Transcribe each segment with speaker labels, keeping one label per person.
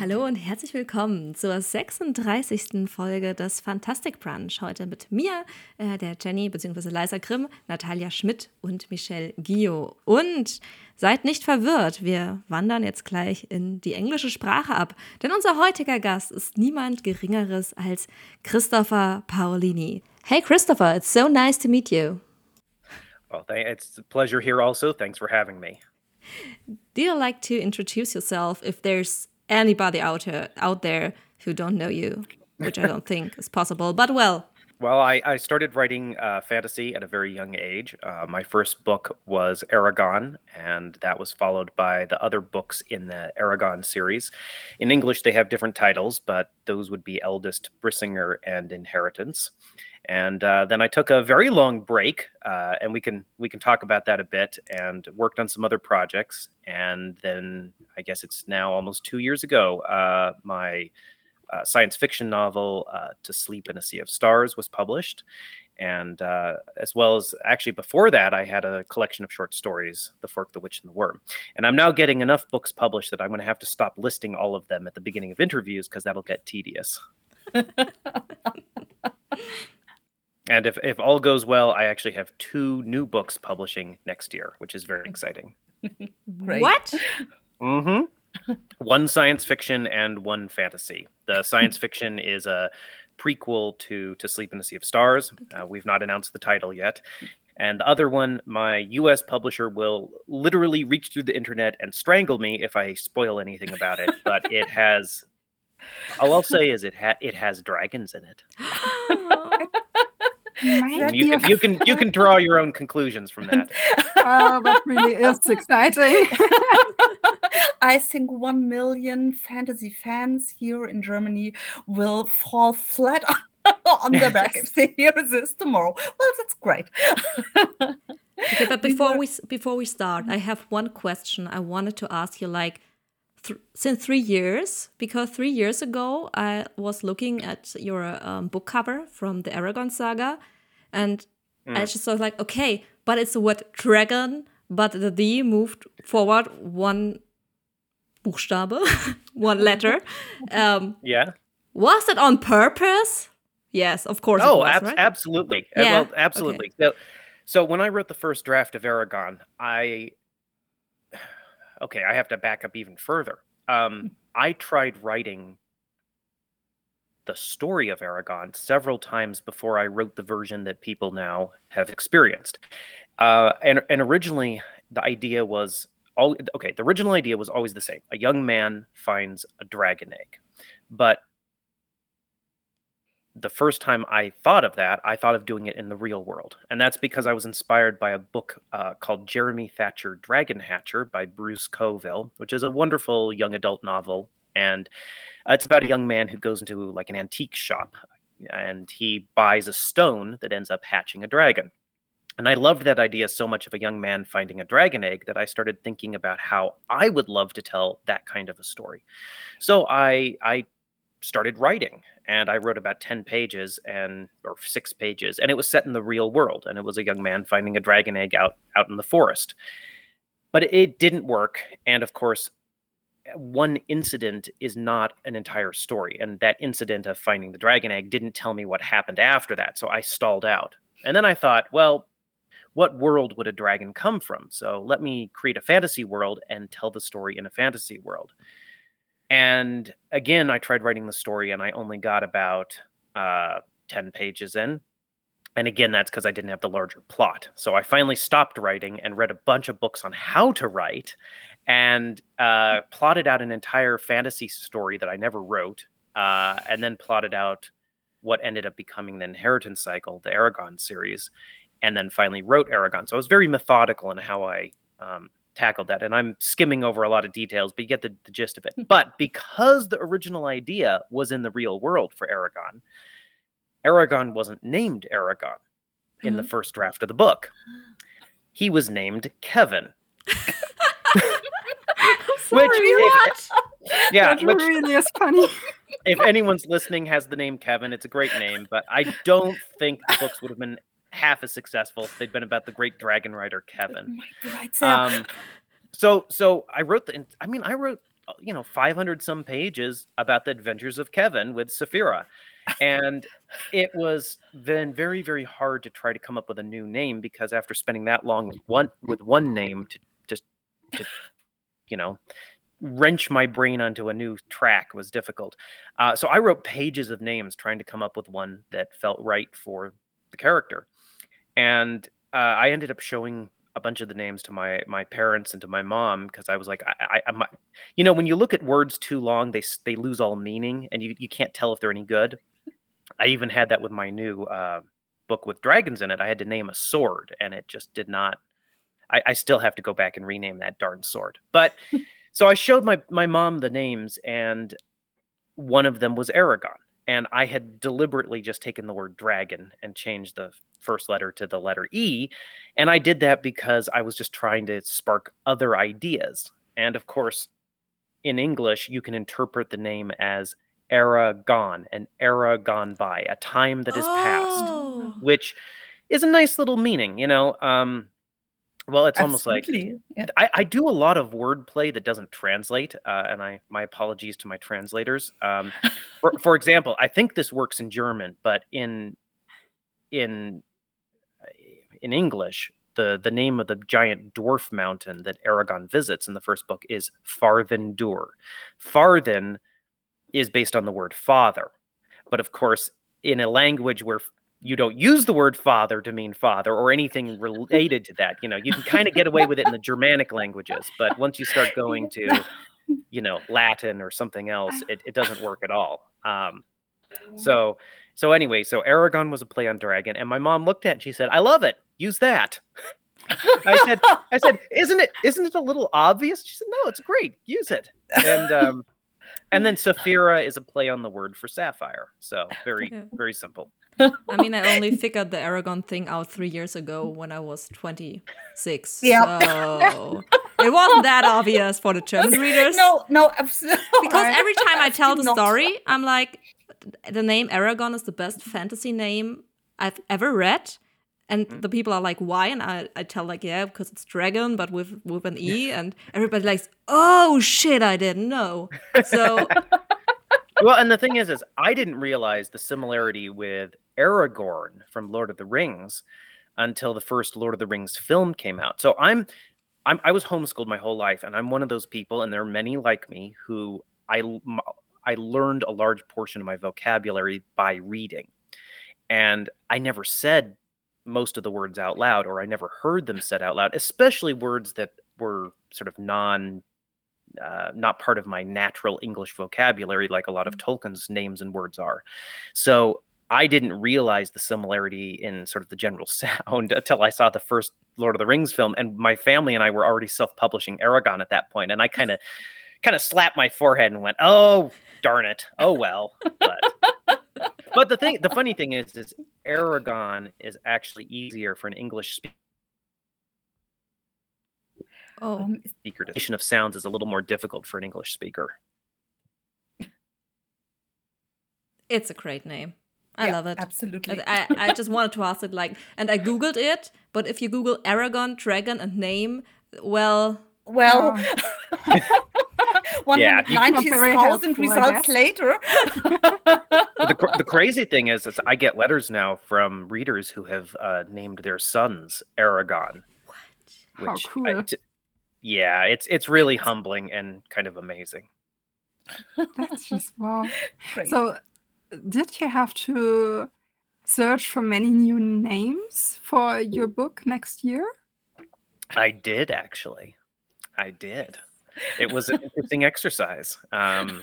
Speaker 1: Hallo und herzlich willkommen zur 36. Folge des Fantastic Brunch. Heute mit mir, äh, der Jenny bzw. Leisa Grimm, Natalia Schmidt und Michelle Gio. Und seid nicht verwirrt, wir wandern jetzt gleich in die englische Sprache ab, denn unser heutiger Gast ist niemand Geringeres als Christopher Paolini. Hey Christopher, it's so nice to meet you.
Speaker 2: Well, it's a pleasure here also. Thanks for having me.
Speaker 1: Do you like to introduce yourself if there's anybody out here, out there who don't know you, which I don't think is possible. But well.
Speaker 2: Well, I, I started writing uh, fantasy at a very young age. Uh, my first book was Eragon, and that was followed by the other books in the Eragon series. In English, they have different titles, but those would be Eldest, Brisingr, and Inheritance. And uh, then I took a very long break, uh, and we can we can talk about that a bit. And worked on some other projects, and then I guess it's now almost two years ago. Uh, my uh, science fiction novel uh, "To Sleep in a Sea of Stars" was published, and uh, as well as actually before that, I had a collection of short stories, "The Fork, the Witch, and the Worm." And I'm now getting enough books published that I'm going to have to stop listing all of them at the beginning of interviews because that'll get tedious. And if, if all goes well, I actually have two new books publishing next year, which is very exciting.
Speaker 1: what?
Speaker 2: Mm-hmm. one science fiction and one fantasy. The science fiction is a prequel to To Sleep in the Sea of Stars. Uh, we've not announced the title yet. And the other one, my US publisher will literally reach through the internet and strangle me if I spoil anything about it. But it has, all I'll say is it ha- it has dragons in it. You can, you can you can draw your own conclusions from that.
Speaker 3: oh, that really is exciting. I think one million fantasy fans here in Germany will fall flat on their back if they hear this tomorrow. Well, that's great.
Speaker 1: okay, but before we before we start, I have one question I wanted to ask you. Like, th since three years, because three years ago I was looking at your um, book cover from the Eragon saga, and mm. I just was like, okay, but it's the word dragon, but the D moved forward one Buchstabe, one letter. Um,
Speaker 2: yeah.
Speaker 1: Was it on purpose? Yes, of course.
Speaker 2: Oh,
Speaker 1: was,
Speaker 2: ab
Speaker 1: right?
Speaker 2: absolutely. Yeah. Well, absolutely. Okay. So, so when I wrote the first draft of Eragon, I okay, I have to back up even further. Um, I tried writing the story of Eragon several times before I wrote the version that people now have experienced. Uh, and and originally the idea was all okay. The original idea was always the same: a young man finds a dragon egg, but the first time I thought of that, I thought of doing it in the real world. And that's because I was inspired by a book uh, called Jeremy Thatcher Dragon Hatcher by Bruce Coville, which is a wonderful young adult novel. And it's about a young man who goes into like an antique shop and he buys a stone that ends up hatching a dragon. And I loved that idea so much of a young man finding a dragon egg that I started thinking about how I would love to tell that kind of a story. So I I started writing and I wrote about 10 pages and or 6 pages and it was set in the real world and it was a young man finding a dragon egg out out in the forest. But it didn't work and of course one incident is not an entire story. And that incident of finding the dragon egg didn't tell me what happened after that. So I stalled out. And then I thought, well, what world would a dragon come from? So let me create a fantasy world and tell the story in a fantasy world. And again, I tried writing the story and I only got about uh, 10 pages in. And again, that's because I didn't have the larger plot. So I finally stopped writing and read a bunch of books on how to write and uh, plotted out an entire fantasy story that I never wrote, uh, and then plotted out what ended up becoming the Inheritance Cycle, the Eragon series, and then finally wrote Eragon. So I was very methodical in how I um, tackled that. And I'm skimming over a lot of details, but you get the, the gist of it. Hmm. But because the original idea was in the real world for Eragon, Eragon wasn't named Eragon in mm-hmm. the first draft of the book. He was named Kevin.
Speaker 3: Sorry, which,
Speaker 2: if, yeah,
Speaker 3: which, really is funny.
Speaker 2: if anyone's listening has the name Kevin, it's a great name, but I don't think the books would have been half as successful if they'd been about the great dragon rider Kevin.
Speaker 3: Oh um,
Speaker 2: so so I wrote the I mean I wrote you know 500 some pages about the adventures of Kevin with Saphira, and it was then very very hard to try to come up with a new name because after spending that long with one with one name to just to, you know wrench my brain onto a new track was difficult. Uh, so I wrote pages of names trying to come up with one that felt right for the character, and uh, I ended up showing a bunch of the names to my my parents and to my mom because I was like, I, I, I'm, you know, when you look at words too long, they they lose all meaning, and you you can't tell if they're any good. I even had that with my new uh, book with dragons in it. I had to name a sword, and it just did not. I, I still have to go back and rename that darn sword. But so I showed my my mom the names, and one of them was Eragon, and I had deliberately just taken the word dragon and changed the first letter to the letter E, and I did that because I was just trying to spark other ideas. And of course, in English, you can interpret the name as era gone, an era gone by, a time that is
Speaker 1: Oh.
Speaker 2: past, which is a nice little meaning, you know. Um, well, it's almost like
Speaker 3: Yeah.
Speaker 2: I, I do a lot of wordplay that doesn't translate, uh, and I my apologies to my translators. Um, for, for example, I think this works in German, but in in in English, the the name of the giant dwarf mountain that Eragon visits in the first book is Farthen Dûr. Farthen is based on the word father, but of course, in a language where you don't use the word father to mean father or anything related to that, you know, you can kind of get away with it in the Germanic languages, but once you start going to, you know, Latin or something else, it, it doesn't work at all. Um, so so anyway, so Eragon was a play on dragon, and my mom looked at it and she said, I love it. Use that. I said, I said, isn't it isn't it a little obvious? She said, No, it's great. Use it. And um and then Saphira is a play on the word for sapphire. So very,
Speaker 1: Yeah.
Speaker 2: very simple.
Speaker 1: I mean, I only figured the Eragon thing out three years ago when I was 26.
Speaker 3: Yeah.
Speaker 1: So it wasn't that obvious for the German readers.
Speaker 3: No, no, absolutely.
Speaker 1: Because every time I tell the story, I'm like, the name Eragon is the best fantasy name I've ever read. And
Speaker 3: Mm.
Speaker 1: the people are like, why? And I, I tell like, yeah, because it's dragon, but with with an E. And everybody likes, oh shit, I didn't know. So
Speaker 2: well, and the thing is, is I didn't realize the similarity with Aragorn from Lord of the Rings until the first Lord of the Rings film came out. So I'm, I'm I was homeschooled my whole life, and I'm one of those people, and there are many like me who I I learned a large portion of my vocabulary by reading, and I never said most of the words out loud, or I never heard them said out loud, especially words that were sort of non uh, not part of my natural English vocabulary, like a lot of Tolkien's names and words are. So I didn't realize the similarity in sort of the general sound until I saw the first Lord of the Rings film, and my family and I were already self-publishing Eragon at that point, and I kind of kind of slapped my forehead and went, "Oh, darn it! Oh well." But, but the thing, the funny thing is, is Eragon is actually easier for an English speaker
Speaker 1: oh,
Speaker 3: Um,
Speaker 2: speaker. Definition of sounds is a little more difficult for an English speaker.
Speaker 1: it's a great name. I
Speaker 3: yeah,
Speaker 1: love it.
Speaker 3: Absolutely.
Speaker 1: I, I I just wanted to ask it like, and I googled it, but if you Google Eragon, dragon, and name, well,
Speaker 3: well,
Speaker 2: Yeah, you-
Speaker 3: 190,000
Speaker 4: Very helpful, I
Speaker 3: results later.
Speaker 2: The, the crazy thing is, is I get letters now from readers who have uh, named their sons Eragon.
Speaker 4: How
Speaker 2: Which I-
Speaker 4: cool.
Speaker 2: t- yeah, it's it's really humbling and kind of amazing.
Speaker 4: That's just wow.
Speaker 3: Great.
Speaker 4: So, did you have to search for many new names for your book next year?
Speaker 2: I did actually. I did. It was an interesting exercise. Um,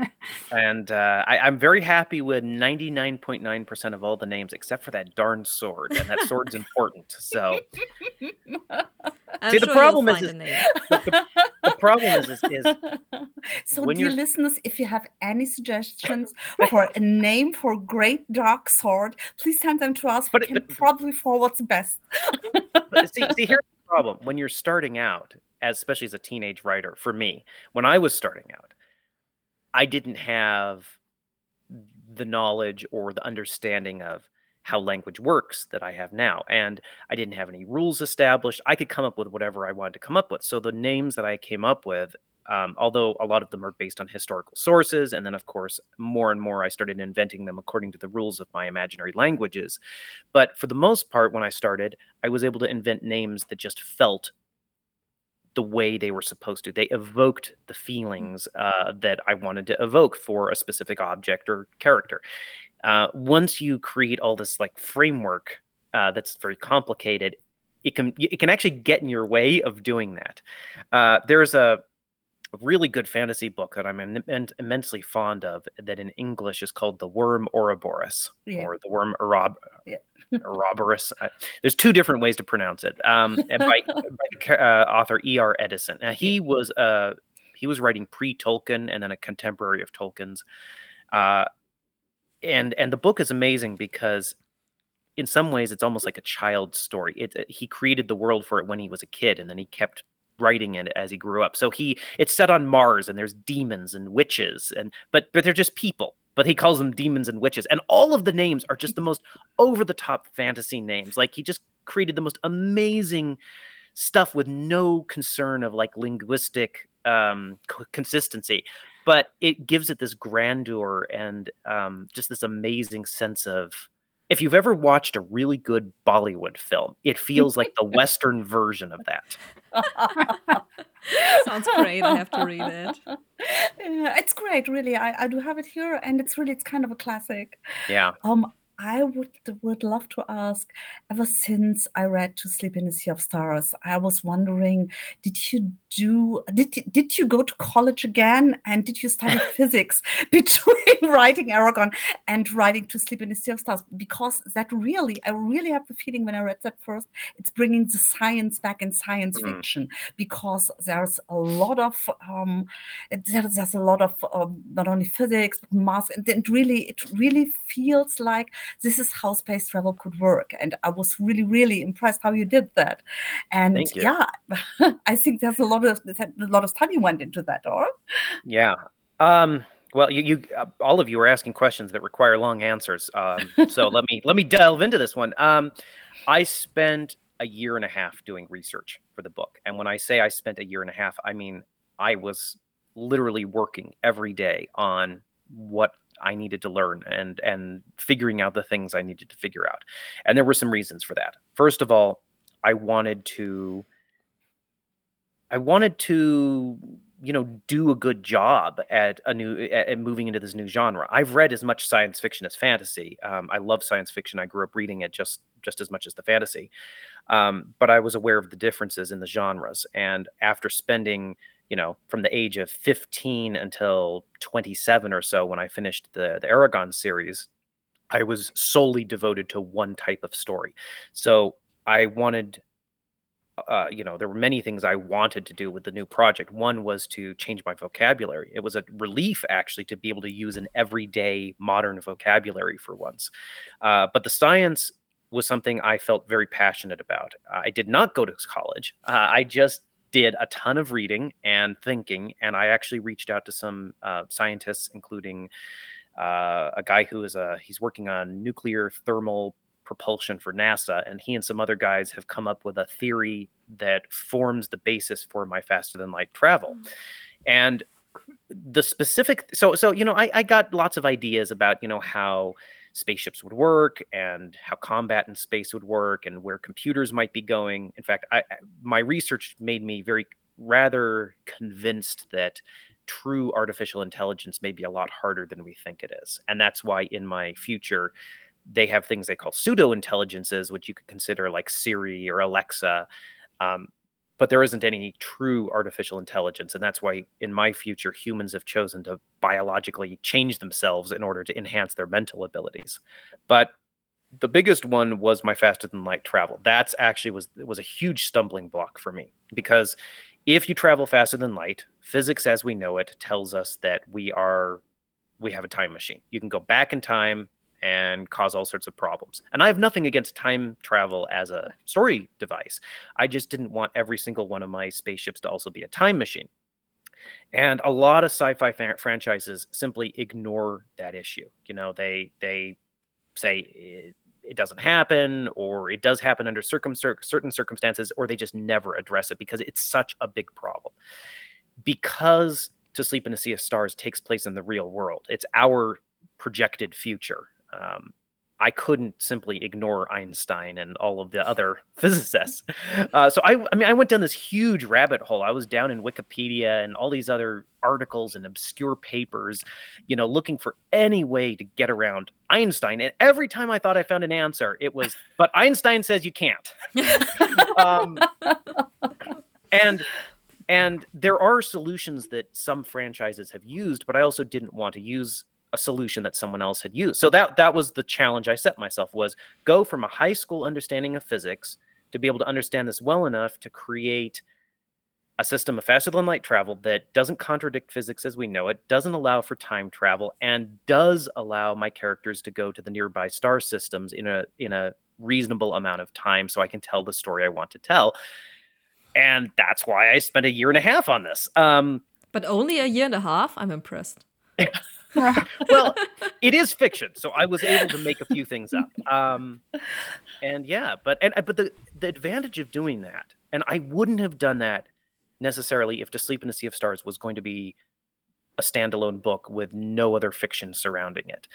Speaker 2: and uh, I, I'm very happy with 99.9% of all the names except for that darn sword. And that sword's important. So
Speaker 1: I'm
Speaker 2: See, the problem
Speaker 1: you'll
Speaker 2: is-
Speaker 1: find
Speaker 2: the problem is, is, is
Speaker 3: so, dear
Speaker 2: you're-
Speaker 3: listeners, if you have any suggestions for a name for great dark sword, please send them to us. We
Speaker 2: But it-
Speaker 3: can
Speaker 2: but-
Speaker 3: probably forward the best.
Speaker 2: See, see, here's the problem. When you're starting out, as especially as a teenage writer, for me, when I was starting out, I didn't have the knowledge or the understanding of how language works that I have now. And I didn't have any rules established. I could come up with whatever I wanted to come up with. So the names that I came up with um, although a lot of them are based on historical sources. And then, of course, more and more I started inventing them according to the rules of my imaginary languages. But for the most part, when I started, I was able to invent names that just felt the way they were supposed to. They evoked the feelings uh, that I wanted to evoke for a specific object or character. Uh, once you create all this like framework uh, that's very complicated, it can it can actually get in your way of doing that. Uh, there's a really good fantasy book that I'm Im- immensely fond of that in English is called The Worm Ouroboros
Speaker 3: Yeah.
Speaker 2: or The Worm Ourob-
Speaker 3: Yeah.
Speaker 2: Ouroboros. Uh, There's two different ways to pronounce it. Um, and by, by uh, author E.R. Eddison. Now, he was uh, he was writing pre-Tolkien and then a contemporary of Tolkien's. Uh, and and the book is amazing because in some ways it's almost like a child's story. It, it- he created the world for it when he was a kid, and then he kept writing it as he grew up. So he it's set on Mars, and there's demons and witches, and but but they're just people. But he calls them demons and witches, and all of the names are just the most over the top fantasy names. Like he just created the most amazing stuff with no concern of like linguistic um, consistency but it gives it this grandeur and um, just this amazing sense of if you've ever watched a really good bollywood film it feels like the western version of that
Speaker 1: Sounds great. I have to read it.
Speaker 3: Yeah, it's great, really. I, I do have it here, and it's really it's kind of a classic.
Speaker 2: yeah
Speaker 3: Um, I would would love to ask. Ever since I read "To Sleep in the Sea of Stars," I was wondering: Did you do? Did did you go to college again? And did you study physics between writing Eragon and writing "To Sleep in the Sea of Stars"? Because that really, I really have the feeling when I read that first, it's bringing the science back in science
Speaker 2: Mm.
Speaker 3: fiction because there's a lot of um, there's, there's a lot of um, not only physics but math and it really it really feels like this is how space travel could work. And i was really really impressed how you did that. And
Speaker 2: you.
Speaker 3: yeah i think there's a lot of a lot of study went into that or
Speaker 2: yeah. Um well you, you uh, all of you are asking questions that require long answers. Um so let me let me delve into this one. Um i spent a year and a half doing research for the book. And when i say i spent a year and a half i mean i was literally working every day on what I needed to learn and and figuring out the things I needed to figure out. And there were some reasons for that. First of all, I wanted to I wanted to you know do a good job at a new at, moving into this new genre. I've read as much science fiction as fantasy. Um, I love science fiction. I grew up reading it just just as much as the fantasy. Um, but I was aware of the differences in the genres. And after spending you know, from the age of 15 until 27 or so when I finished the the Eragon series, I was solely devoted to one type of story. So I wanted uh, you know, there were many things I wanted to do with the new project. One was to change my vocabulary. It was a relief actually to be able to use an everyday modern vocabulary for once. Uh, but the science was something I felt very passionate about. I did not go to college. Uh, I just did a ton of reading and thinking, and I actually reached out to some uh, scientists, including uh, a guy who is a he's working on nuclear thermal propulsion for NASA, and he and some other guys have come up with a theory that forms the basis for my faster than light travel. And the specific so so you know I, I got lots of ideas about you know how spaceships would work and how combat in space would work and where computers might be going. In fact, I, my research made me very rather convinced that true artificial intelligence may be a lot harder than we think it is. And that's why in my future they have things they call pseudo intelligences, which you could consider like Siri or Alexa. Um, but there isn't any true artificial intelligence. And that's why in my future, humans have chosen to biologically change themselves in order to enhance their mental abilities. But the biggest one was my faster than light travel. That's actually was was a huge stumbling block for me because if you travel faster than light, physics as we know it tells us that we are we have a time machine. You can go back in time and cause all sorts of problems. And I have nothing against time travel as a story device. I just didn't want every single one of my spaceships to also be a time machine. And a lot of sci-fi franchises simply ignore that issue. You know, they they say it, it doesn't happen or it does happen under certain circumstances or they just never address it because it's such a big problem. because To Sleep in a Sea of Stars takes place in the real world. It's our projected future. Um, I couldn't simply ignore Einstein and all of the other physicists. Uh, so I, I mean, I went down this huge rabbit hole. I was down in Wikipedia and all these other articles and obscure papers, you know, looking for any way to get around Einstein. And every time I thought I found an answer, it was, but Einstein says you can't. um, and and there are solutions that some franchises have used, but I also didn't want to use a solution that someone else had used. So that that was the challenge I set myself was go from a high school understanding of physics to be able to understand this well enough to create a system of faster than light travel that doesn't contradict physics as we know it, doesn't allow for time travel, and does allow my characters to go to the nearby star systems in a in a reasonable amount of time so I can tell the story I want to tell. And that's why I spent a year and a half on this. Um,
Speaker 1: but only a year and a half? I'm impressed.
Speaker 2: well, it is fiction, so I was able to make a few things up. Um, and yeah, but and but the the advantage of doing that, and I wouldn't have done that necessarily if To Sleep in a Sea of Stars was going to be a standalone book with no other fiction surrounding it.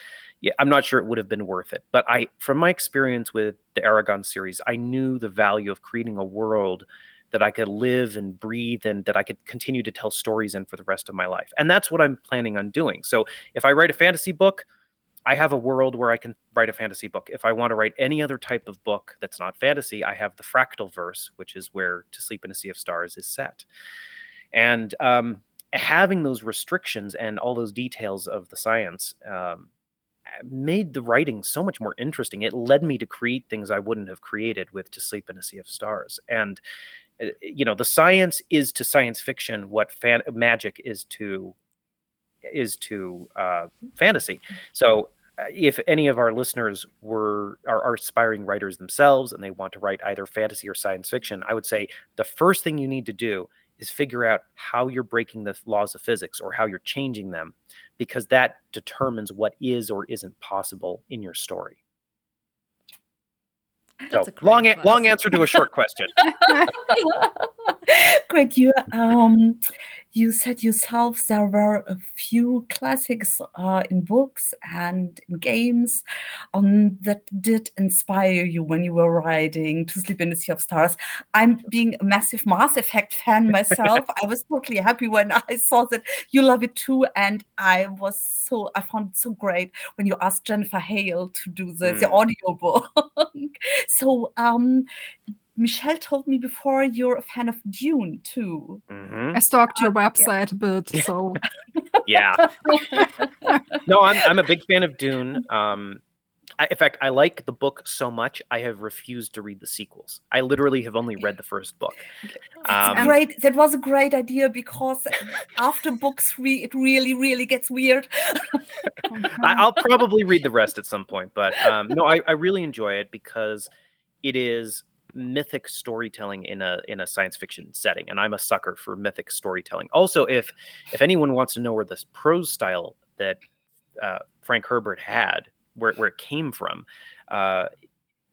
Speaker 2: Yeah, I'm not sure it would have been worth it. But I, from my experience with the Eragon series, I knew the value of creating a world that I could live and breathe and that I could continue to tell stories in for the rest of my life. And that's what I'm planning on doing. So if I write a fantasy book, I have a world where I can write a fantasy book. If I want to write any other type of book that's not fantasy, I have the fractal verse, which is where To Sleep in a Sea of Stars is set. And um, having those restrictions and all those details of the science um, made the writing so much more interesting. It led me to create things I wouldn't have created with To Sleep in a Sea of Stars. And you know the science is to science fiction what fan magic is to is to uh, fantasy. So uh, if any of our listeners were are, are, aspiring writers themselves and they want to write either fantasy or science fiction i would say the first thing you need to do is figure out how you're breaking the laws of physics or how you're changing them because that determines what is or isn't possible in your story so long, long answer to a short question.
Speaker 3: Greg, you um, you said yourself there were a few classics uh, in books and in games um, that did inspire you when you were writing To Sleep in the Sea of Stars. I'm being a massive Mass Effect fan myself. I was totally happy when I saw that you love it too, and I was so I found it so great when you asked Jennifer Hale to do the, mm. the audio book. so um, Michelle told me before you're a fan of Dune too.
Speaker 4: Mm-hmm. I stalked your website yeah. a bit, so
Speaker 2: yeah. no, I'm I'm a big fan of Dune. Um, I, in fact, I like the book so much I have refused to read the sequels. I literally have only read the first book.
Speaker 3: Um, great. That was a great idea because after book three, it really, really gets weird.
Speaker 2: I, will probably read the rest at some point, but um, no, I, I really enjoy it because it is mythic storytelling in a in a science fiction setting and i'm a sucker for mythic storytelling. Also if if anyone wants to know where this prose style that uh, frank herbert had where, where it came from uh,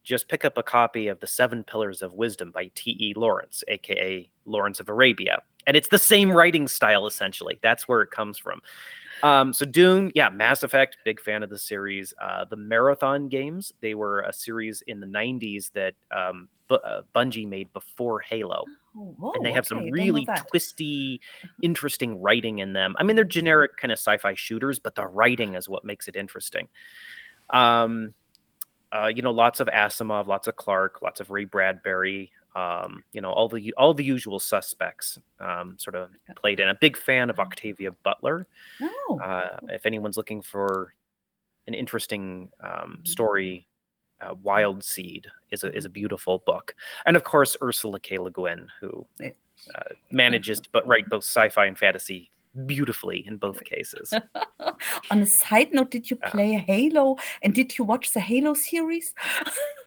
Speaker 2: just pick up a copy of the seven pillars of wisdom by t.e lawrence aka lawrence of arabia. And it's the same writing style essentially. That's where it comes from um, so Dune, yeah, Mass Effect, big fan of the series. Uh, the Marathon games, they were a series in the '90s that um, B- uh, Bungie made before Halo, oh, whoa, and they have okay. some really twisty, interesting writing in them. I mean, they're generic kind of sci-fi shooters, but the writing is what makes it interesting. Um, uh, you know, lots of Asimov, lots of Clarke, lots of Ray Bradbury um, you know, all the all the usual suspects um, sort of played in. A big fan of mm-hmm. Octavia Butler. Oh. Uh, if anyone's looking for an interesting um, mm-hmm. story, uh, Wild Seed is a is a beautiful book, and of course Ursula K. Le Guin, who uh, manages to but write both sci-fi and fantasy beautifully in both cases.
Speaker 3: On a side note, did you uh-huh. play Halo and did you watch the Halo series?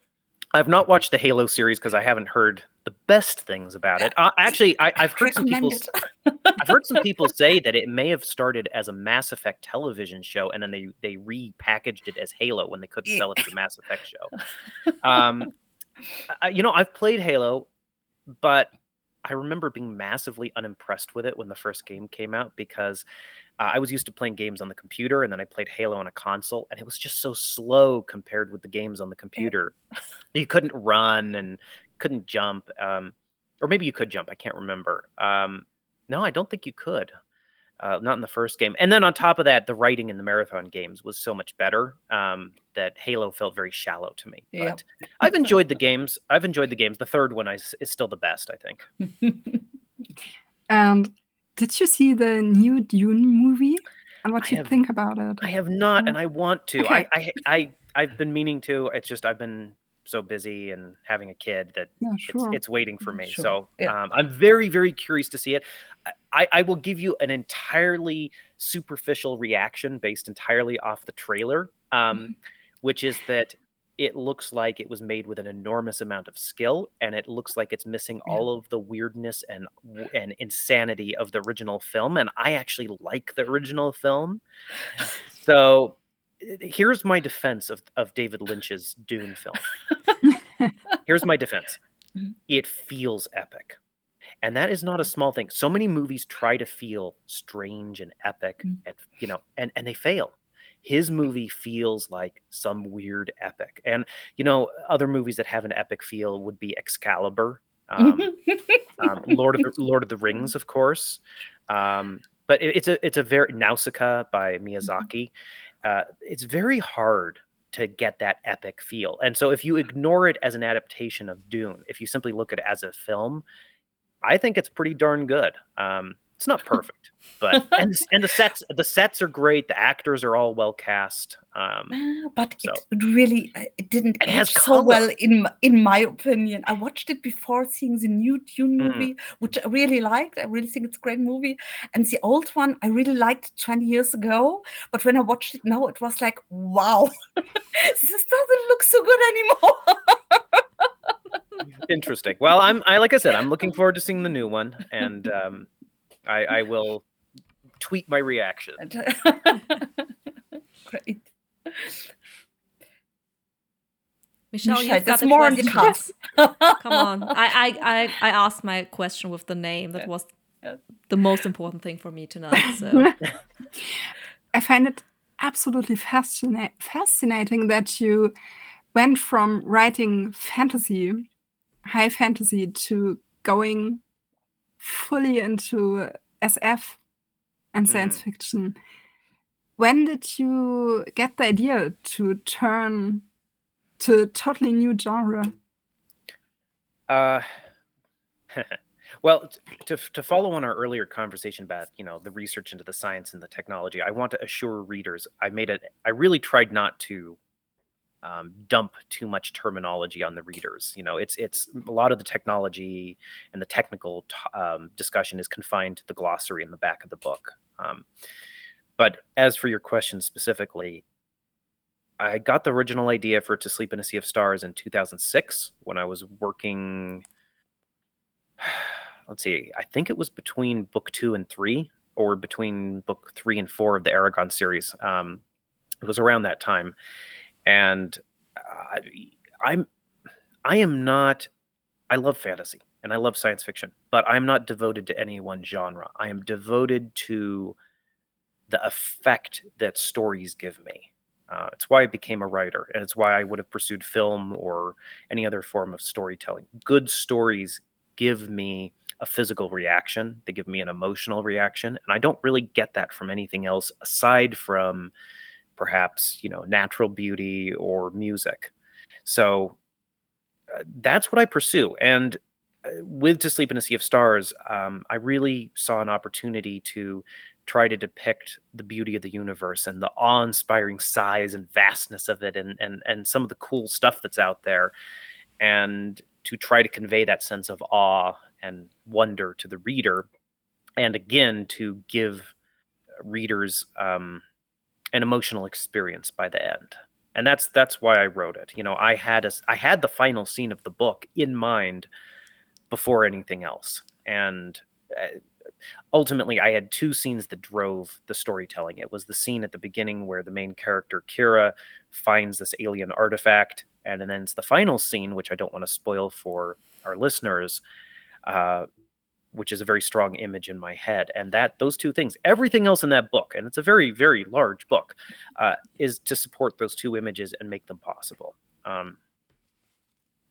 Speaker 2: I've not watched the Halo series because I haven't heard the best things about it. Uh, actually, I, have heard some people. I've heard some people say that it may have started as a Mass Effect television show, and then they they repackaged it as Halo when they couldn't sell it as a Mass Effect show. Um, I, you know, I've played Halo, but I remember being massively unimpressed with it when the first game came out because uh, I was used to playing games on the computer and then I played Halo on a console and it was just so slow compared with the games on the computer. you couldn't run and couldn't jump. Um, or maybe you could jump. I can't remember. Um, no, I don't think you could. Uh, not in the first game. And then on top of that, the writing in the marathon games was so much better um, that Halo felt very shallow to me. But I've enjoyed the games. I've enjoyed the games. The third one is, is still the best, I think.
Speaker 4: And did you see the new Dune movie? And what do you
Speaker 2: have-
Speaker 4: think about it?
Speaker 2: I have not, and I want to.
Speaker 4: Okay.
Speaker 2: I, I, I, I've been meaning to. It's just I've been so busy and having a kid that
Speaker 4: yeah,
Speaker 2: it's,
Speaker 4: sure.
Speaker 2: it's waiting for me.
Speaker 3: Sure.
Speaker 2: So
Speaker 3: Yeah.
Speaker 2: um, I'm very, very curious to see it. I, I will give you an entirely superficial reaction based entirely off the trailer, um, which is that it looks like it was made with an enormous amount of skill, and it looks like it's missing all of the weirdness and and insanity of the original film. And I actually like the original film, so uh, here's my defense of, of David Lynch's Dune film. here's my defense.
Speaker 3: Mhm.
Speaker 2: It feels epic. And that is not a small thing. So many movies try to feel strange and epic
Speaker 3: Mm.
Speaker 2: and you know, and and they fail. His movie feels like some weird epic. And you know, other movies that have an epic feel would be Excalibur, um, um, Lord of the Lord of the Rings, of course. Um, but it, it's a it's a very Nausicaa by Miyazaki. Uh, it's very hard to get that epic feel, and so if you ignore it as an adaptation of Dune, if you simply look at it as a film, I think it's pretty darn good. Um, it's not perfect, but and and the sets the sets are great. The actors are all well cast. Um,
Speaker 3: Ah, but
Speaker 2: So-
Speaker 3: it really it didn't
Speaker 2: It has
Speaker 3: so
Speaker 2: color.
Speaker 3: well in in my opinion. I watched it before seeing the new Dune
Speaker 2: Mm.
Speaker 3: movie, which I really liked. I really think it's a great movie. And the old one I really liked 20 years ago, but when I watched it now, it was like, wow, this doesn't look so good anymore.
Speaker 2: interesting. Well, I'm I like I said, I'm looking forward to seeing the new one, and um, I, I will tweet my reaction.
Speaker 3: Great.
Speaker 1: Michelle,
Speaker 3: Michelle,
Speaker 1: you've got
Speaker 3: there's more on the
Speaker 1: question. Come on. I, I, I, I asked my question with the name. That
Speaker 3: Yeah.
Speaker 1: was
Speaker 3: Yeah.
Speaker 1: the most important thing for me tonight. So
Speaker 4: I find it absolutely fascina- fascinating that you went from writing fantasy, high fantasy, to going fully into SF and science
Speaker 2: Mhm.
Speaker 4: fiction. When did you get the idea to turn to a totally new genre?
Speaker 2: Uh, well, to to follow on our earlier conversation about you know the research into the science and the technology, I want to assure readers I made it. I really tried not to um, dump too much terminology on the readers. You know, it's it's a lot of the technology and the technical t- um, discussion is confined to the glossary in the back of the book. Um, but as for your question specifically, I got the original idea for To Sleep in a Sea of Stars in 2006 when I was working. Let's see, I think it was between book two and three, or between book three and four of the Eragon series. Um, it was around that time, and I, I'm, I am not. I love fantasy and I love science fiction, but I'm not devoted to any one genre. I am devoted to the effect that stories give me. Uh, it's why I became a writer, and it's why I would have pursued film or any other form of storytelling. Good stories give me a physical reaction, they give me an emotional reaction, and I don't really get that from anything else aside from perhaps, you know, natural beauty or music. So uh, that's what I pursue. And uh, with To Sleep in a Sea of Stars, um, I really saw an opportunity to try to depict the beauty of the universe and the awe-inspiring size and vastness of it and and and some of the cool stuff that's out there and to try to convey that sense of awe and wonder to the reader and again to give readers um, an emotional experience by the end and that's that's why i wrote it you know i had a i had the final scene of the book in mind before anything else and uh, ultimately i had two scenes that drove the storytelling. It was the scene at the beginning where the main character kira finds this alien artifact and then it's the final scene which i don't want to spoil for our listeners uh, which is a very strong image in my head. And that those two things, everything else in that book, and it's a very very large book, uh, is to support those two images and make them possible. Um,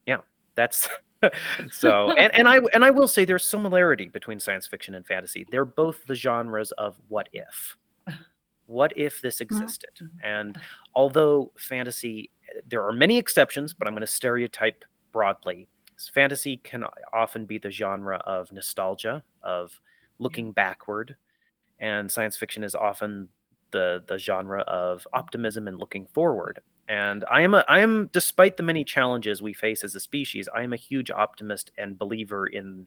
Speaker 2: yeah, that's so. And, and I and I will say there's similarity between science fiction and fantasy. They're both the genres of what if. What if this existed? And although fantasy, there are many exceptions, but I'm going to stereotype broadly fantasy can often be the genre of nostalgia, of looking backward, and science fiction is often the the genre of optimism and looking forward. And I am a I am despite the many challenges we face as a species, I am a huge optimist and believer in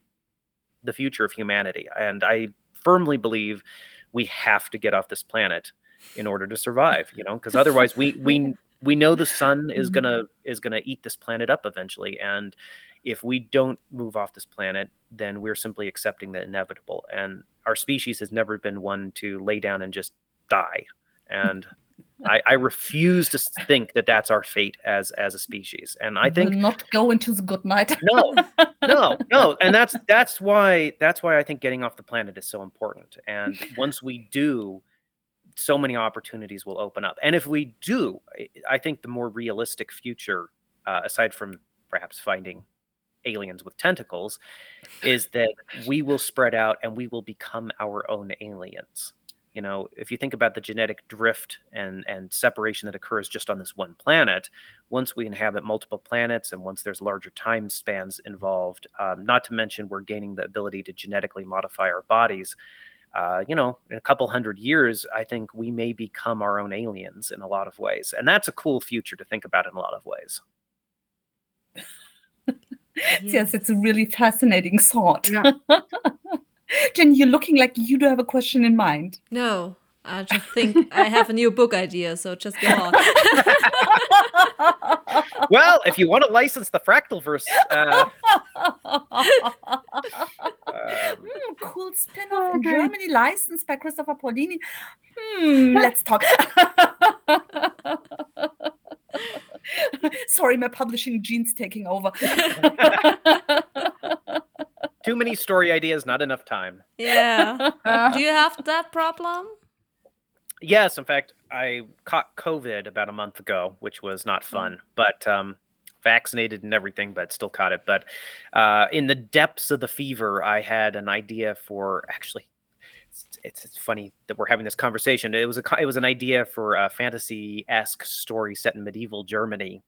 Speaker 2: the future of humanity. And I firmly believe we have to get off this planet in order to survive, you know, because otherwise we we we know the sun is
Speaker 3: Mm-hmm.
Speaker 2: gonna is gonna eat this planet up eventually and if we don't move off this planet then we're simply accepting the inevitable. And our species has never been one to lay down and just die. And I, I refuse to think that that's our fate as as a species. And i think
Speaker 3: Will not go into the good night.
Speaker 2: no no no. And that's that's why that's why i think getting off the planet is so important. And once we do so many opportunities will open up. And if we do I- i think the more realistic future uh, aside from perhaps finding aliens with tentacles is that we will spread out and we will become our own aliens. You know if you think about the genetic drift and and separation that occurs just on this one planet once we inhabit multiple planets and once there's larger time spans involved um, not to mention we're gaining the ability to genetically modify our bodies uh, you know in a couple hundred years i think we may become our own aliens in a lot of ways. And that's a cool future to think about in a lot of ways
Speaker 3: Yes, it's a really fascinating thought.
Speaker 4: Yeah.
Speaker 3: Jen, you're looking like you do have a question in mind.
Speaker 1: No, I just think I have a new book idea, so just go on.
Speaker 2: well if you want to license the fractalverse uh, um,
Speaker 3: Hmm, cool spin-off in Germany, licensed by Christopher Paolini. Hmm, let's talk. Sorry, my publishing gene's taking over.
Speaker 2: too many story ideas not enough time
Speaker 1: yeah. Do you have that problem?
Speaker 2: Yes, in fact, I caught COVID about a month ago, which was not fun, but um, vaccinated and everything, but still caught it. But uh, in the depths of the fever, I had an idea for actually. It's, it's, funny that we're having this conversation. It was a it was an idea for a fantasy esque story set in medieval Germany,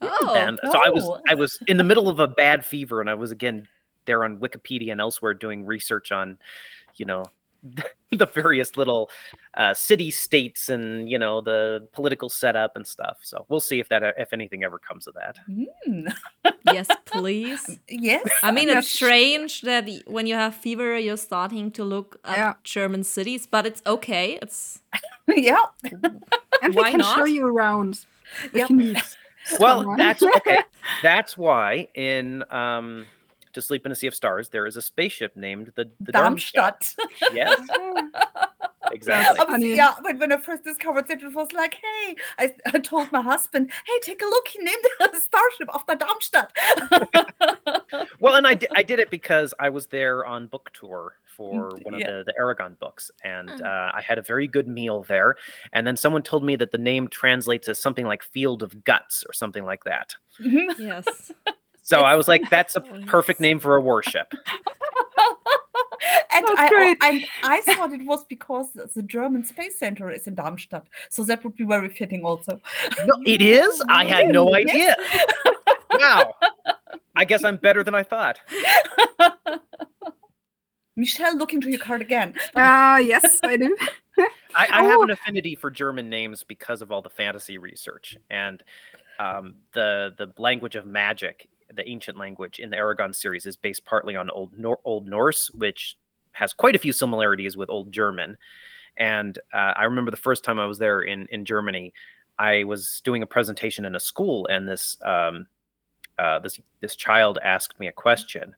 Speaker 1: Oh,
Speaker 2: and so I was
Speaker 3: Oh.
Speaker 2: I was in the middle of a bad fever, and I was again there on Wikipedia and elsewhere doing research on, you know, the various little uh, city states and you know the political setup and stuff. So we'll see if that if anything ever comes of that.
Speaker 3: Hmm,
Speaker 1: yes, please.
Speaker 3: yes.
Speaker 1: I mean,
Speaker 4: Yes.
Speaker 1: it's strange that when you have fever, you're starting to look at
Speaker 4: Yeah.
Speaker 1: German cities, but it's okay. It's
Speaker 3: yeah.
Speaker 4: and
Speaker 1: Why
Speaker 4: we can show you around if
Speaker 3: Yep.
Speaker 2: Well, that's okay. That's why in um, To Sleep in a Sea of Stars there is a spaceship named the, the Darmstadt.
Speaker 3: Darmstadt.
Speaker 2: Yes, exactly.
Speaker 3: Obviously,
Speaker 4: Funny.
Speaker 3: yeah, when, when I first discovered it, it was like, hey, I, I told my husband, hey, take a look. He named the starship after Darmstadt.
Speaker 2: Well, and I did, I did it because I was there on book tour for
Speaker 3: Mm,
Speaker 2: one of
Speaker 3: yeah.
Speaker 2: the, the Eragon books, and
Speaker 1: Mm.
Speaker 2: uh, I had a very good meal there. And then someone told me that the name translates as something like "field of guts" or something like that.
Speaker 3: Mhm.
Speaker 1: yes.
Speaker 2: So I was like, "That's a
Speaker 1: Oh,
Speaker 2: perfect name for a warship."
Speaker 3: and
Speaker 4: That's
Speaker 3: I,
Speaker 4: great.
Speaker 3: I, I thought it was because the German Space Center is in Darmstadt. So that would be very fitting also.
Speaker 2: No, it is. I had no
Speaker 3: Really?
Speaker 2: idea. Wow. I guess I'm better than I thought.
Speaker 3: Michelle, look into your card again.
Speaker 4: Ah, yes, I do.
Speaker 2: I, I have
Speaker 4: Oh.
Speaker 2: an affinity for German names because of all the fantasy research and um, the the language of magic. The ancient language in the Eragon series is based partly on Old Nor- Old Norse, which has quite a few similarities with Old German. And uh, I remember the first time I was there in in Germany, I was doing a presentation in a school, and this um, uh, this this child asked me a question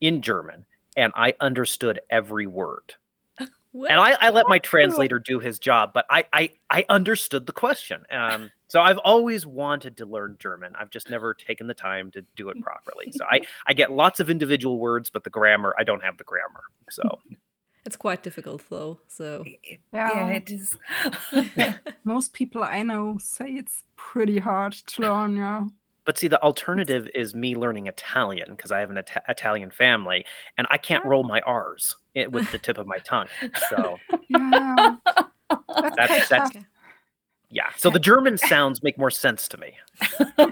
Speaker 2: in German, and I understood every word and I, I let my translator do his job, but I I, I understood the question. Um, so I've always wanted to learn German. I've just never taken the time to do it properly. So I I get lots of individual words, but the grammar I don't have the grammar. So
Speaker 1: it's quite difficult though. So
Speaker 3: yeah, yeah it is.
Speaker 4: Most people I know say it's pretty hard to learn. Yeah.
Speaker 2: But see, the alternative is me learning Italian because I have an Ita- Italian family, and I can't roll my R's with the tip of my tongue. So
Speaker 4: yeah,
Speaker 2: that's, that's
Speaker 1: Okay.
Speaker 2: yeah. So the German sounds make more sense to me.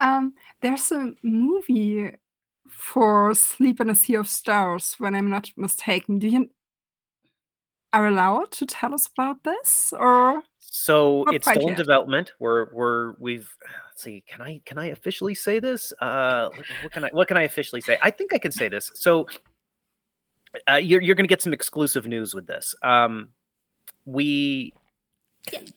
Speaker 4: Um, there's a movie for Sleep in a Sea of Stars, when I'm not mistaken. Do you are allowed to tell us about this, or
Speaker 2: So
Speaker 4: Not
Speaker 2: it's still in development. We're we're we've let's see. Can I can I officially say this? Uh, what- what can I what can I officially say? I think I can say this. So uh, you're you're gonna get some exclusive news with this. Um, we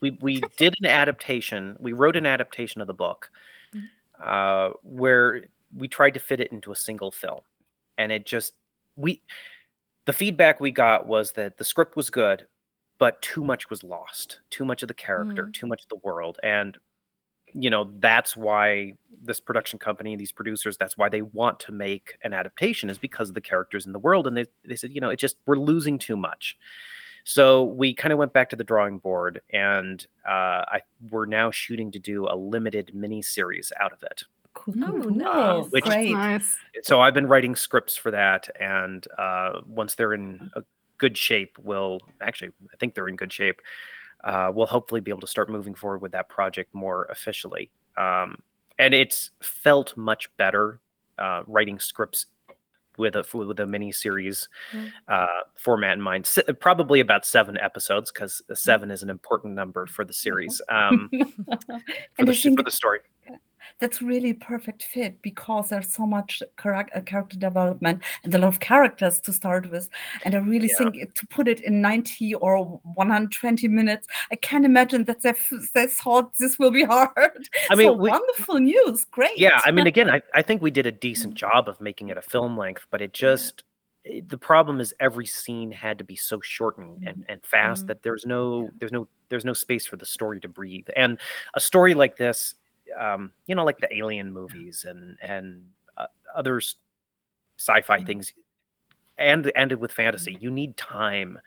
Speaker 2: we we did an adaptation. We wrote an adaptation of the book,
Speaker 1: Mhm.
Speaker 2: uh, where we tried to fit it into a single film, and it just we the feedback we got was that the script was good, but too much was lost. Too much of the character,
Speaker 1: Mm.
Speaker 2: too much of the world, and you know that's why this production company, these producers, that's why they want to make an adaptation is because of the characters in the world, and they they said you know it just we're losing too much. So we kind of went back to the drawing board, and uh, I we're now shooting to do a limited mini series out of it.
Speaker 3: Cool.
Speaker 1: Oh,
Speaker 3: cool.
Speaker 1: nice.
Speaker 2: Which-
Speaker 3: Great.
Speaker 4: nice?
Speaker 2: So I've been writing scripts for that, and uh, once they're in a good shape, we'll actually I think they're in good shape. Uh, we'll hopefully be able to start moving forward with that project more officially. Um, and it's felt much better uh, writing scripts with a with a mini series
Speaker 1: Mm.
Speaker 2: uh, format in mind. S- probably about seven episodes because seven is an important number for the series um, for,
Speaker 3: and
Speaker 2: the, for the story.
Speaker 3: That's really a perfect fit because there's so much uh, character development and a lot of characters to start with. And I really
Speaker 2: Yeah.
Speaker 3: think to put it in 90 or 120 minutes, I can't imagine that they, f- they thought this will be hard.
Speaker 2: I mean,
Speaker 3: so
Speaker 2: we-
Speaker 3: wonderful news. Great.
Speaker 2: Yeah, I mean, again, I, I think we did a decent job of making it a film length, but it just it- the problem is every scene had to be so short and, and, and fast
Speaker 1: Mhm.
Speaker 2: that there's no there's no there's no space for the story to breathe. And a story like this, um, you know, like the Alien movies and and uh, other sci-fi things, and ended with fantasy. You need time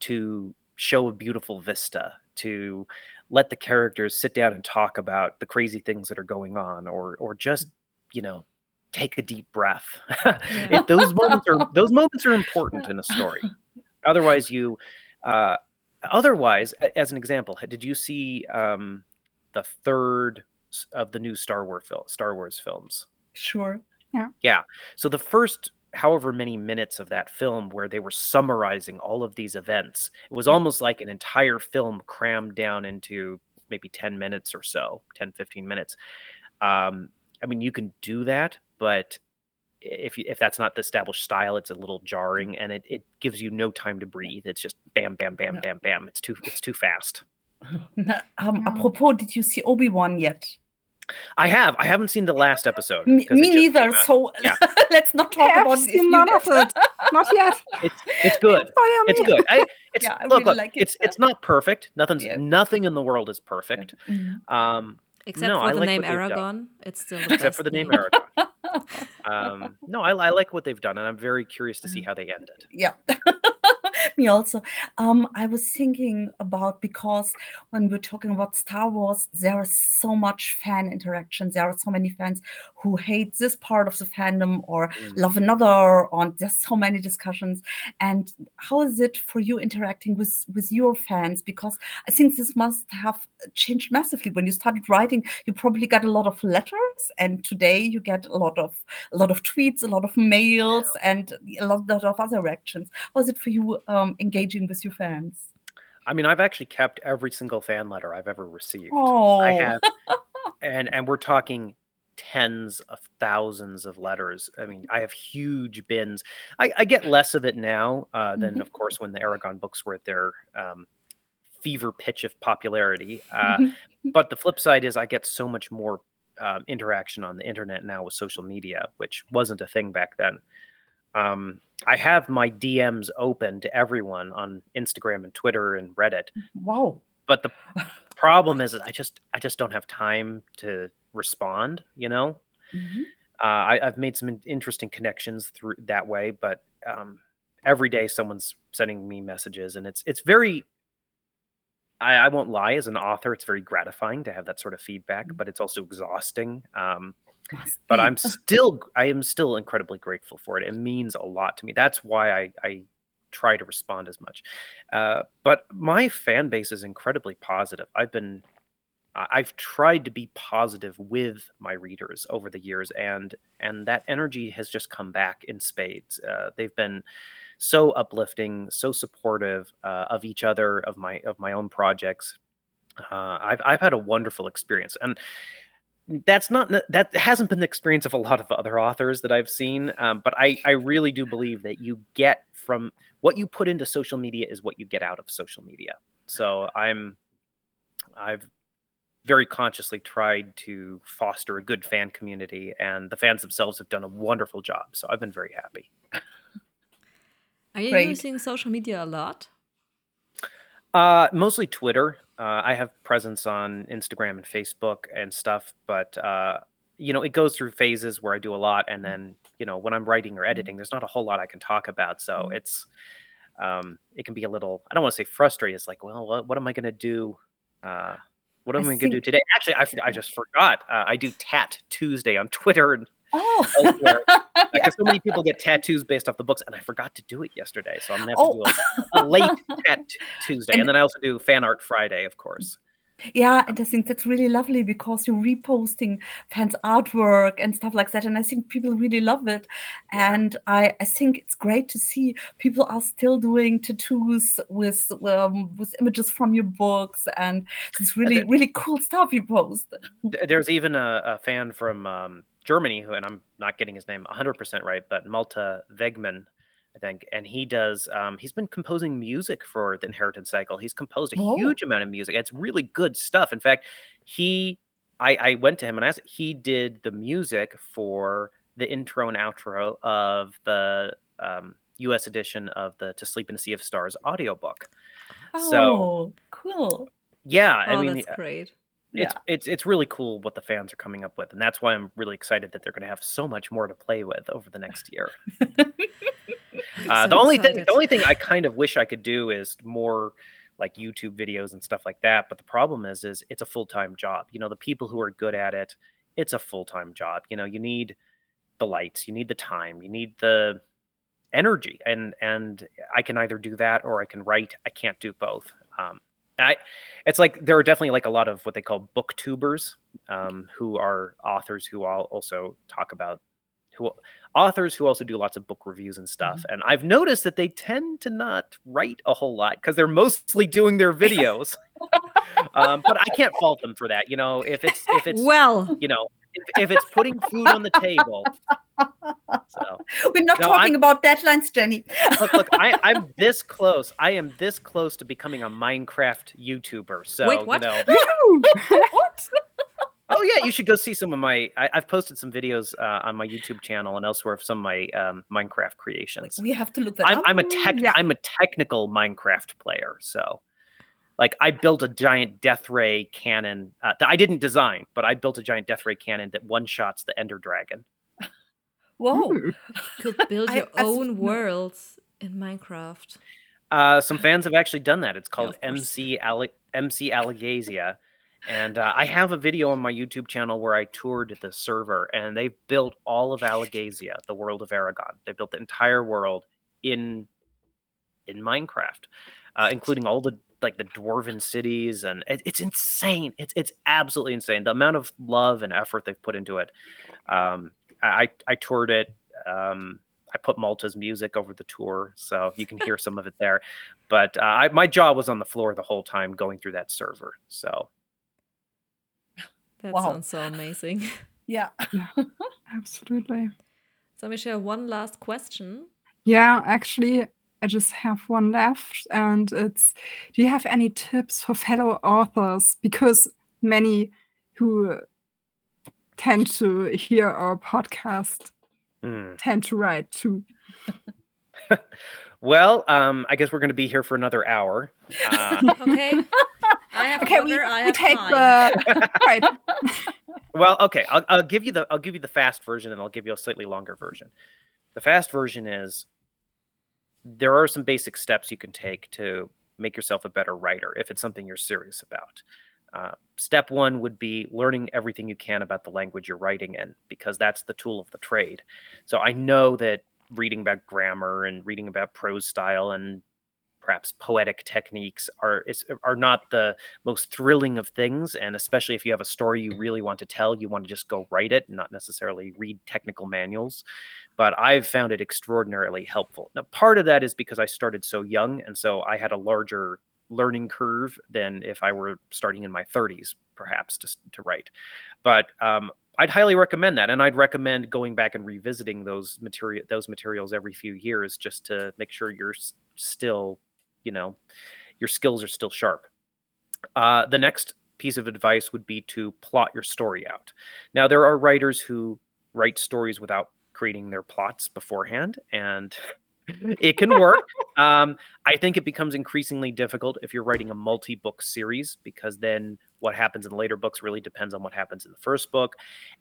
Speaker 2: to show a beautiful vista to let the characters sit down and talk about the crazy things that are going on or or just you know take a deep breath. If those moments are those moments are important in a story. Otherwise you uh otherwise as an example did you see um the third of the new star wars film star wars films
Speaker 3: Sure. Yeah. Yeah.
Speaker 2: So the first however many minutes of that film where they were summarizing all of these events, it was almost like an entire film crammed down into maybe 10 minutes or so, 10, 15 minutes. Um, I mean, you can do that, but if you, if that's not the established style, it's a little jarring and it, it gives you no time to breathe. It's just bam, bam, bam, bam, bam. It's too it's too fast.
Speaker 3: Na- Um,
Speaker 4: Yeah.
Speaker 3: apropos, did you see Obi Wan yet?
Speaker 2: I have. I haven't seen the last episode.
Speaker 3: Me,
Speaker 2: 'cause it
Speaker 3: me neither. So
Speaker 2: Yeah.
Speaker 3: let's not talk
Speaker 4: I
Speaker 3: about
Speaker 4: have
Speaker 3: it.
Speaker 4: seen none of it. Not yet.
Speaker 2: It's it's good.
Speaker 4: Yeah,
Speaker 2: it's good. I, it's
Speaker 3: Yeah, I
Speaker 2: look,
Speaker 3: really
Speaker 2: look
Speaker 3: like it,
Speaker 2: it's it's not perfect. Nothing's
Speaker 3: Yeah.
Speaker 2: nothing in the world is perfect.
Speaker 3: Mhm.
Speaker 2: Um,
Speaker 1: Except
Speaker 2: No,
Speaker 1: for
Speaker 2: I
Speaker 1: the
Speaker 2: like
Speaker 1: name
Speaker 2: what they've done.
Speaker 1: Eragon, it's still the
Speaker 2: except for the name
Speaker 1: name.
Speaker 2: Eragon. Um, no, I, I like what they've done, and I'm very curious to see how they end it.
Speaker 3: yeah me also um i was thinking about because when we're talking about star wars there is so much fan interaction there are so many fans who hate this part of the fandom or
Speaker 2: Mm.
Speaker 3: love another or there's so many discussions. And how is it for you interacting with with your fans? Because i think this must have changed massively. When you started writing you probably got a lot of letters and today you get a lot of a lot of tweets a lot of mails and a lot, lot of other reactions. How is it for you um, engaging with your fans
Speaker 2: I mean, I've actually kept every single fan letter I've ever received.
Speaker 3: oh
Speaker 2: I have, and and we're talking tens of thousands of letters. I mean, I have huge bins. I, I get less of it now uh, than,
Speaker 3: Mhm.
Speaker 2: of course, when the Eragon books were at their um, fever pitch of popularity. Uh,
Speaker 3: Mhm.
Speaker 2: but the flip side is I get so much more um, interaction on the internet now with social media, which wasn't a thing back then. Um, I have my DMs open to everyone on Instagram and Twitter and Reddit.
Speaker 3: Wow.
Speaker 2: But the problem is, I just I just don't have time to respond. You know,
Speaker 3: Mhm.
Speaker 2: uh, I, I've made some interesting connections through that way, but um, every day someone's sending me messages, and it's it's very. I, I won't lie, as an author, it's very gratifying to have that sort of feedback, but it's also exhausting. Um, but. I'm still I am still incredibly grateful for it. It means a lot to me. That's why I I try to respond as much. Uh, but my fan base is incredibly positive. I've been I've tried to be positive with my readers over the years, and and that energy has just come back in spades. Uh, they've been so uplifting, so supportive uh, of each other, of my of my own projects. Uh, I've I've had a wonderful experience, and that's not that hasn't been the experience of a lot of other authors that I've seen. Um, but I I really do believe that you get from what you put into social media is what you get out of social media. So I'm I've very consciously tried to foster a good fan community, and the fans themselves have done a wonderful job. So I've been very happy.
Speaker 1: Are you
Speaker 3: Great.
Speaker 1: using social media a lot?
Speaker 2: Uh, mostly Twitter. Uh, I have presence on Instagram and Facebook and stuff, but uh, you know, it goes through phases where I do a lot, and then you know, when I'm writing or editing, there's not a whole lot I can talk about. So
Speaker 3: Mhm.
Speaker 2: it's um, it can be a little. I don't want to say frustrating. It's like, well, what, what am I going to do? Uh, what am I,
Speaker 3: I
Speaker 2: going to do today? Actually, I just forgot. Uh, I do Tat Tuesday on Twitter and
Speaker 3: Oh.
Speaker 2: elsewhere. Because so many people get tattoos based off the books, and I forgot to do it yesterday. So I'm gonna have
Speaker 3: Oh.
Speaker 2: to do a, a late Tat Tuesday, and,
Speaker 3: And-
Speaker 2: then I also do Fan Art Friday, of course.
Speaker 3: Yeah, and I think that's really lovely because you're reposting fans' artwork and stuff like that. And I think people really love it. And I, I think it's great to see people are still doing tattoos with um, with images from your books and it's really, really cool stuff you post.
Speaker 2: There's even a, a fan from um, Germany who, and I'm not getting his name 100% right, but Malta Wegman, I think, and he does. Um, he's been composing music for the Inheritance Cycle. He's composed a
Speaker 3: Oh.
Speaker 2: huge amount of music. It's really good stuff. In fact, he, I, I went to him and asked. He did the music for the intro and outro of the um, U.S. edition of the "To Sleep in a Sea of Stars" audiobook. So-
Speaker 3: Oh, cool.
Speaker 2: Yeah, I
Speaker 1: oh,
Speaker 2: mean,
Speaker 1: that's great.
Speaker 2: It's it's it's really cool what the fans are coming up with, and that's why I'm really excited that they're going to have so much more to play with over the next year. Uh,
Speaker 1: So
Speaker 2: the only thing, the only thing I kind of wish I could do is more like YouTube videos and stuff like that. But the problem is, is it's a full time job. You know, the people who are good at it, it's a full time job. You know, you need the lights, you need the time, you need the energy, and and I can either do that or I can write. I can't do both. Um, I, it's like there are definitely like a lot of what they call booktubers, um, who are authors who all also talk about who authors who also do lots of book reviews and stuff. And I've noticed that they tend to not write a whole lot because they're mostly doing their videos. um, but I can't fault them for that. You know, if it's if it's
Speaker 1: well,
Speaker 2: you know if, if it's putting food on the table. So
Speaker 3: We're not
Speaker 2: No,
Speaker 3: talking
Speaker 2: I'm-
Speaker 3: about deadlines, Jenny.
Speaker 2: look, look, I, I'm this close. I am this close to becoming a Minecraft YouTuber. So
Speaker 1: Wait, what?
Speaker 2: you know,
Speaker 3: what?
Speaker 2: oh yeah, you should go see some of my. I, I've posted some videos uh, on my YouTube channel and elsewhere of some of my um, Minecraft creations.
Speaker 3: We have to look that
Speaker 2: I'm,
Speaker 3: up.
Speaker 2: I'm a tech.
Speaker 4: yeah.
Speaker 2: I'm a technical Minecraft player. So, like, I built a giant death ray cannon uh, that I didn't design, but I built a giant death ray cannon that one shots the Ender Dragon.
Speaker 3: Whoa.
Speaker 4: Ooh.
Speaker 1: could build your
Speaker 3: I s-
Speaker 1: own
Speaker 3: no.
Speaker 1: worlds in Minecraft.
Speaker 2: Uh, some fans have actually done that. It's called
Speaker 1: of course.
Speaker 2: MC Ale- MC Alagaësia. And uh, I have a video on my YouTube channel where I toured the server, and they built all of Alagaësia, the world of Eragon. They built the entire world in in Minecraft, uh, including all the like the dwarven cities, and it, it's insane. It's it's absolutely insane. The amount of love and effort they've put into it. Um, I I toured it. Um, I put Malta's music over the tour, so you can hear some of it there. But uh, I, my jaw was on the floor the whole time going through that server. So
Speaker 1: That
Speaker 3: Wow.
Speaker 1: sounds so amazing.
Speaker 3: Yeah.
Speaker 4: Absolutely.
Speaker 1: so, Michelle, one last question.
Speaker 4: Yeah, actually, I just have one left, and it's do you have any tips for fellow authors? Because many who tend to hear our podcast
Speaker 2: mm.
Speaker 4: tend to write too.
Speaker 2: well, um, I guess we're going to be here for another hour. Uh,
Speaker 1: Okay. I have
Speaker 4: Okay, we,
Speaker 1: water, I
Speaker 4: we
Speaker 1: have
Speaker 4: take
Speaker 1: time.
Speaker 4: the right.
Speaker 2: well, okay, I'll, I'll give you the I'll give you the fast version, and I'll give you a slightly longer version. The fast version is there are some basic steps you can take to make yourself a better writer if it's something you're serious about. Uh, step one would be learning everything you can about the language you're writing in, because that's the tool of the trade. So I know that reading about grammar and reading about prose style and perhaps poetic techniques are are not the most thrilling of things and especially if you have a story you really want to tell you want to just go write it and not necessarily read technical manuals but i've found it extraordinarily helpful now part of that is because i started so young and so i had a larger learning curve than if i were starting in my 30s perhaps to, to write but um, I'd highly recommend that, and I'd recommend going back and revisiting those material those materials every few years just to make sure you're still, you know, your skills are still sharp. Uh, the next piece of advice would be to plot your story out. Now, there are writers who write stories without creating their plots beforehand, and it can work. um, I think it becomes increasingly difficult if you're writing a multi-book series because then what happens in later books really depends on what happens in the first book,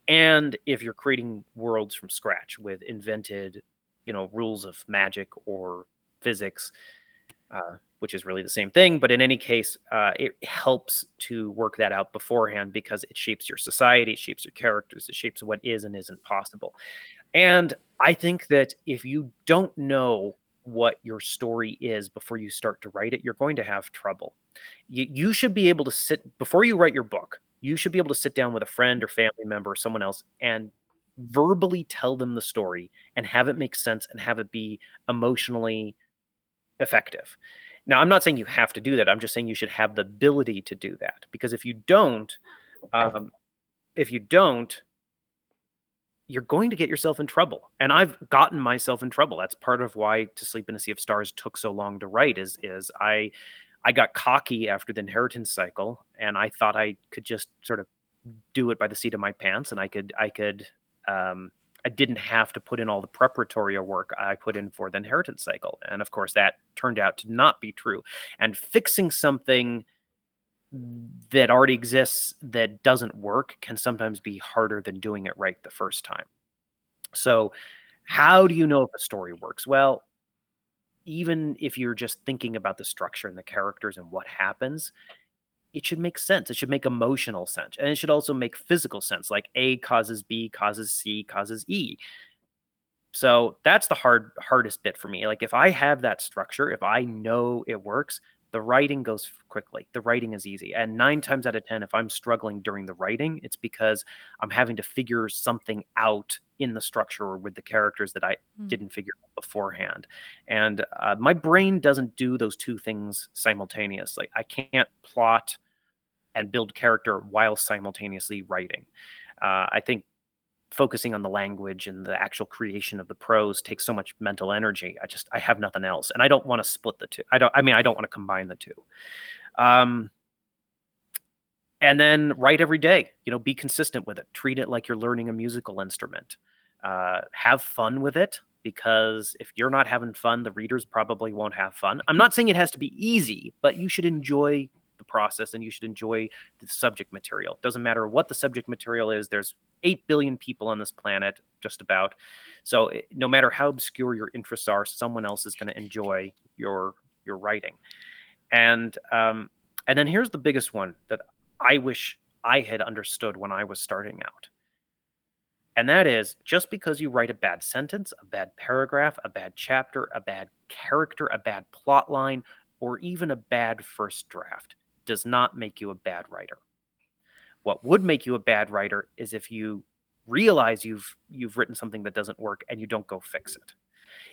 Speaker 2: and if you're creating worlds from scratch with invented, you know, rules of magic or physics. Uh, which is really the same thing. But in any case, uh, it helps to work that out beforehand because it shapes your society, it shapes your characters, it shapes what is and isn't possible. And I think that if you don't know what your story is before you start to write it, you're going to have trouble. You, you should be able to sit before you write your book. You should be able to sit down with a friend or family member or someone else and verbally tell them the story and have it make sense and have it be emotionally effective. Now, I'm not saying you have to do that. I'm just saying you should have the ability to do that because if you don't, um, if you don't, you're going to get yourself in trouble. And I've gotten myself in trouble. That's part of why To Sleep in a Sea of Stars took so long to write. Is is I I got cocky after the inheritance cycle, and I thought I could just sort of do it by the seat of my pants, and I could I could um, I didn't have to put in all the preparatory work I put in for the inheritance cycle. And of course, that turned out to not be true. And fixing something that already exists that doesn't work can sometimes be harder than doing it right the first time. So, how do you know if a story works? Well, even if you're just thinking about the structure and the characters and what happens, it should make sense. It should make emotional sense. And it should also make physical sense. Like A causes B, causes C, causes E. So that's the hard hardest bit for me. Like if I have that structure, if I know it works, the writing goes quickly. The writing is easy. And nine times out of 10, if I'm struggling during the writing, it's because I'm having to figure something out in the structure or with the characters that I
Speaker 1: Mm.
Speaker 2: didn't figure out beforehand. And uh, my brain doesn't do those two things simultaneously. I can't plot and build character while simultaneously writing. Uh, I think focusing on the language and the actual creation of the prose takes so much mental energy. I just I have nothing else, and I don't want to split the two. I don't. I mean, I don't want to combine the two. Um, and then write every day. You know, be consistent with it. Treat it like you're learning a musical instrument. Uh, have fun with it because if you're not having fun, the readers probably won't have fun. I'm not saying it has to be easy, but you should enjoy the process and you should enjoy the subject material. Doesn't matter what the subject material is. There's 8 billion people on this planet, just about. So eh, no matter how obscure your interests are, someone else is going to enjoy your your writing. And um, and then here's the biggest one that I wish I had understood when I was starting out. And that is just because you write a bad sentence, a bad paragraph, a bad chapter, a bad character, a bad plot line, or even a bad first draft does not make you a bad writer. What would make you a bad writer is if you realize you've you've written something that doesn't work and you don't go fix it.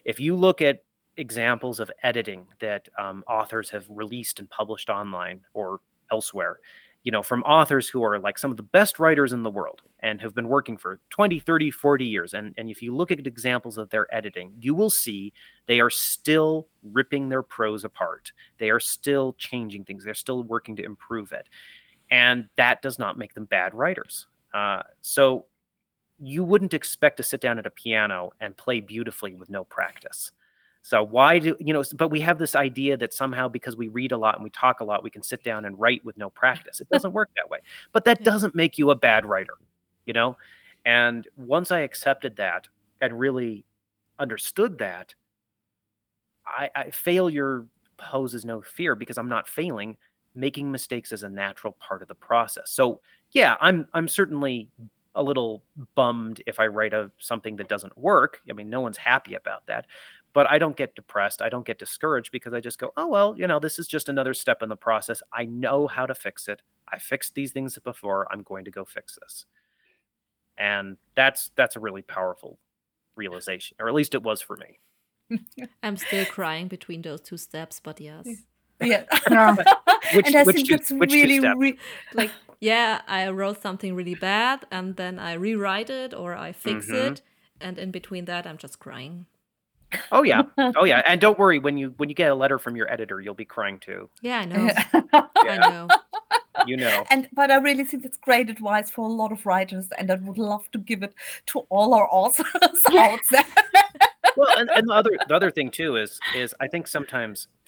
Speaker 2: If you look at examples of editing that um, authors have released and published online or elsewhere, you know, from authors who are like some of the best writers in the world and have been working for 20, 30, 40 years. And, and if you look at examples of their editing, you will see they are still ripping their prose apart. They are still changing things. They're still working to improve it. And that does not make them bad writers. Uh, so you wouldn't expect to sit down at a piano and play beautifully with no practice. So why do you know? But we have this idea that somehow because we read a lot and we talk a lot, we can sit down and write with no practice. It doesn't work that way. But that doesn't make you a bad writer, you know. And once I accepted that and really understood that, I, I failure poses no fear because I'm not failing. Making mistakes is a natural part of the process. So yeah, I'm I'm certainly a little bummed if I write a something that doesn't work. I mean, no one's happy about that. But I don't get depressed. I don't get discouraged because I just go, oh well, you know, this is just another step in the process. I know how to fix it. I fixed these things before. I'm going to go fix this. And that's that's a really powerful realization, or at least it was for me.
Speaker 1: I'm still crying between those two steps, but yes.
Speaker 3: Yeah.
Speaker 4: Yeah.
Speaker 2: Which-
Speaker 3: and I
Speaker 2: which
Speaker 3: think
Speaker 2: two-
Speaker 3: it's
Speaker 2: which
Speaker 3: really, re-
Speaker 1: Like, yeah, I wrote something really bad and then I rewrite it or I fix
Speaker 2: Mhm.
Speaker 1: it. And in between that, I'm just crying.
Speaker 2: Oh yeah, oh yeah. And don't worry when you when you get a letter from your editor, you'll be crying too.
Speaker 1: Yeah, I know. I know.
Speaker 2: you know.
Speaker 3: and but I really think it's great advice for a lot of writers, and I would love to give it to all our authors out there.
Speaker 2: well and, and the other the other thing too is is i think sometimes w-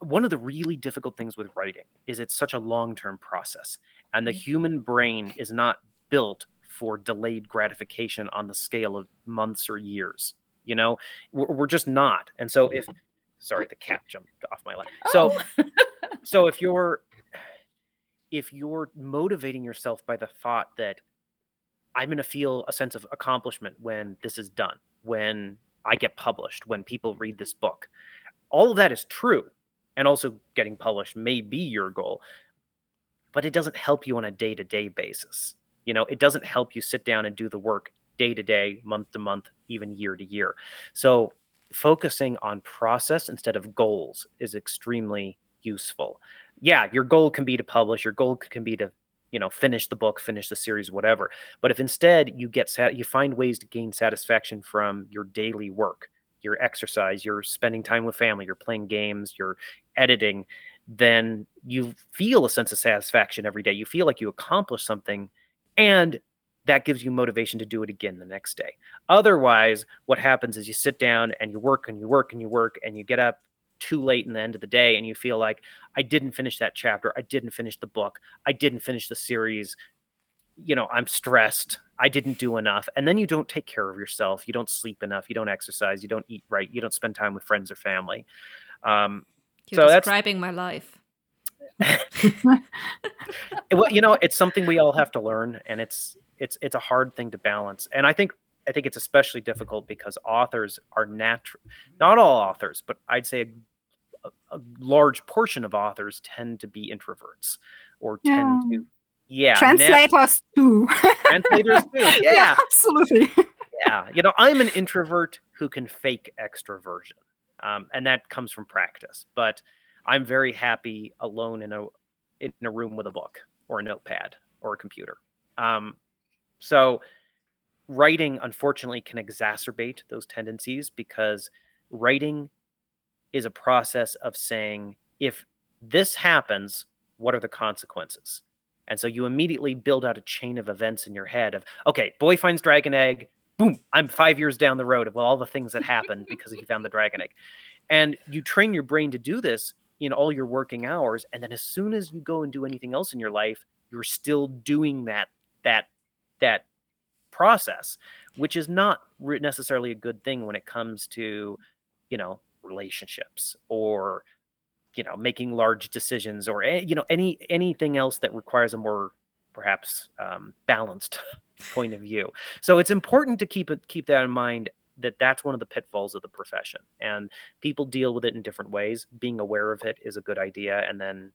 Speaker 2: one of the really difficult things with writing is it's such a long-term process and the mm-hmm. human brain is not built for delayed gratification on the scale of months or years you know? We're, we're just not and so if mm-hmm. sorry the cat jumped off my lap. So
Speaker 3: Oh.
Speaker 2: so if you're if you're motivating yourself by the thought that i'm going to feel a sense of accomplishment when this is done when i get published when people read this book all of that is true and also getting published may be your goal but it doesn't help you on a day-to-day basis. You know it doesn't help you sit down and do the work day to day month to month even year to year. So focusing on process instead of goals is extremely useful. Yeah your goal can be to publish your goal can be to you know finish the book finish the series whatever but if instead you get sat you find ways to gain satisfaction from your daily work your exercise you're spending time with family you're playing games you're editing then you feel a sense of satisfaction every day you feel like you accomplished something and that gives you motivation to do it again the next day otherwise what happens is you sit down and you work and you work and you work and you get up too late in the end of the day and you feel like I didn't finish that chapter. I didn't finish the book. I didn't finish the series. You know, I'm stressed. I didn't do enough. And then you don't take care of yourself. You don't sleep enough. You don't exercise. You don't eat right. You don't spend time with friends or family. Um,
Speaker 1: You're
Speaker 2: So that's-
Speaker 1: describing my life.
Speaker 2: well, you know, it's something we all have to learn, and it's it's it's a hard thing to balance. And I think I think it's especially difficult because authors are natural. Not all authors, but I'd say a, a large portion of authors tend to be introverts or tend
Speaker 4: Yeah.
Speaker 2: to yeah nat-
Speaker 4: Translators too.
Speaker 2: translators too. Yeah,
Speaker 4: absolutely.
Speaker 2: yeah. You know, I'm an introvert who can fake extroversion, um, and that comes from practice. But I'm very happy alone in a in a room with a book or a notepad or a computer. Um, so writing, unfortunately, can exacerbate those tendencies because writing is a process of saying, if this happens, what are the consequences? And so you immediately build out a chain of events in your head of, okay, boy finds dragon egg, boom, I'm five years down the road of all the things that happened because he found the dragon egg. And you train your brain to do this in all your working hours. And then as soon as you go and do anything else in your life, you're still doing that, that, that process, which is not necessarily a good thing when it comes to, you know, relationships or you know making large decisions or you know any anything else that requires a more perhaps um, balanced point of view. So it's important to keep it keep that in mind that that's one of the pitfalls of the profession and people deal with it in different ways. Being aware of it is a good idea and then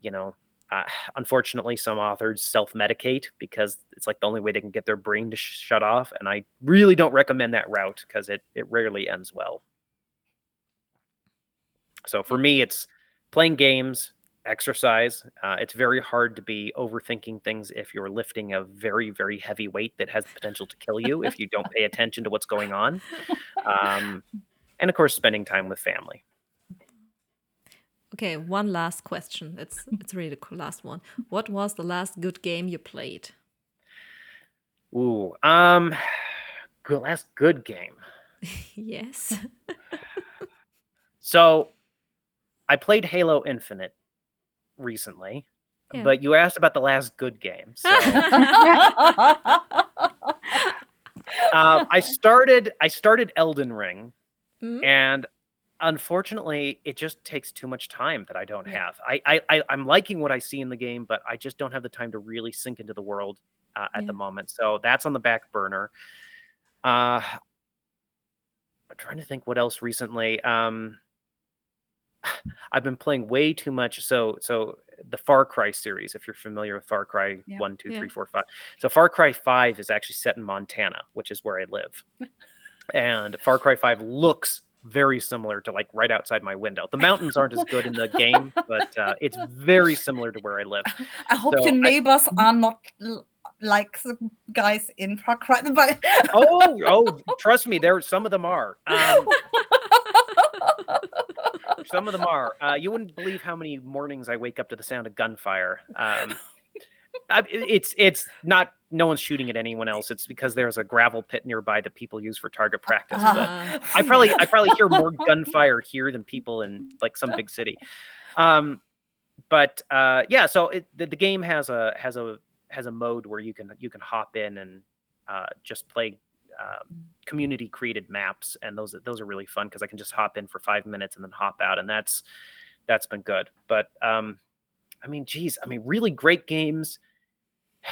Speaker 2: you know uh, unfortunately some authors self-medicate because it's like the only way they can get their brain to sh- shut off and i really don't recommend that route because it it rarely ends well. So for me, it's playing games, exercise. Uh, it's very hard to be overthinking things if you're lifting a very, very heavy weight that has the potential to kill you if you don't pay attention to what's going on. Um, and of course, spending time with family.
Speaker 1: Okay, one last question. It's it's really the last one. What was the last good game you played?
Speaker 2: Ooh, um, good last good game.
Speaker 1: yes.
Speaker 2: So I played Halo Infinite recently,
Speaker 1: Yeah.
Speaker 2: but you asked about the last good game. So uh, I started I started Elden Ring,
Speaker 1: Mhm.
Speaker 2: and unfortunately, it just takes too much time that I don't
Speaker 3: Yeah.
Speaker 2: have. I, I, I I'm liking what I see in the game, but I just don't have the time to really sink into the world uh, at the moment. So that's on the back burner. Uh, I'm trying to think what else recently. Um, I've been playing way too much. So so the Far Cry series, if you're familiar with Far Cry
Speaker 3: Yeah.
Speaker 2: one, two,
Speaker 1: Yeah.
Speaker 2: three, four, five. So Far Cry Five is actually set in Montana, which is where I live. and Far Cry Five looks very similar to like right outside my window. The mountains aren't as good in the game, but uh, it's very similar to where I live.
Speaker 3: I hope
Speaker 2: So
Speaker 3: your
Speaker 2: I-
Speaker 3: neighbors are not like the guys in Far Cry. But
Speaker 2: Oh, oh, trust me, there some of them are. Um, some of them are. Uh, you wouldn't believe how many mornings I wake up to the sound of gunfire. Um, I, it's it's not no one's shooting at anyone else. It's because there's a gravel pit nearby that people use for target practice. But
Speaker 1: Uh,
Speaker 2: I probably I probably hear more gunfire here than people in like some big city. Um, but uh, yeah, so it, the, the game has a has a has a mode where you can you can hop in and uh, just play um, community created maps, and those those are really fun because I can just hop in for five minutes and then hop out, and that's that's been good. But um, I mean, geez, I mean, really great games.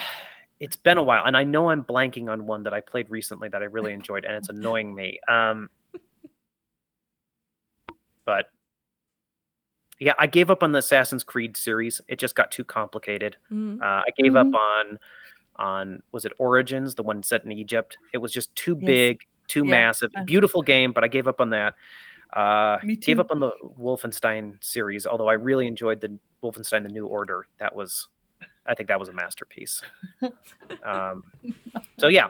Speaker 2: It's been a while, and I know I'm blanking on one that I played recently that I really enjoyed, and it's annoying me. Um, but yeah, I gave up on the Assassin's Creed series. It just got too complicated.
Speaker 1: mhm.
Speaker 2: Uh, I gave up
Speaker 3: Mhm.
Speaker 2: on on was it Origins, the one set in Egypt. It was just too
Speaker 3: Yes.
Speaker 2: big, too
Speaker 3: Yeah.
Speaker 2: massive.
Speaker 3: Uh,
Speaker 2: Beautiful game, but I gave up on that. Uh,
Speaker 3: Me
Speaker 2: gave up on the Wolfenstein series, although I really enjoyed the Wolfenstein: The New Order. That was, I think that was a masterpiece. um, so yeah,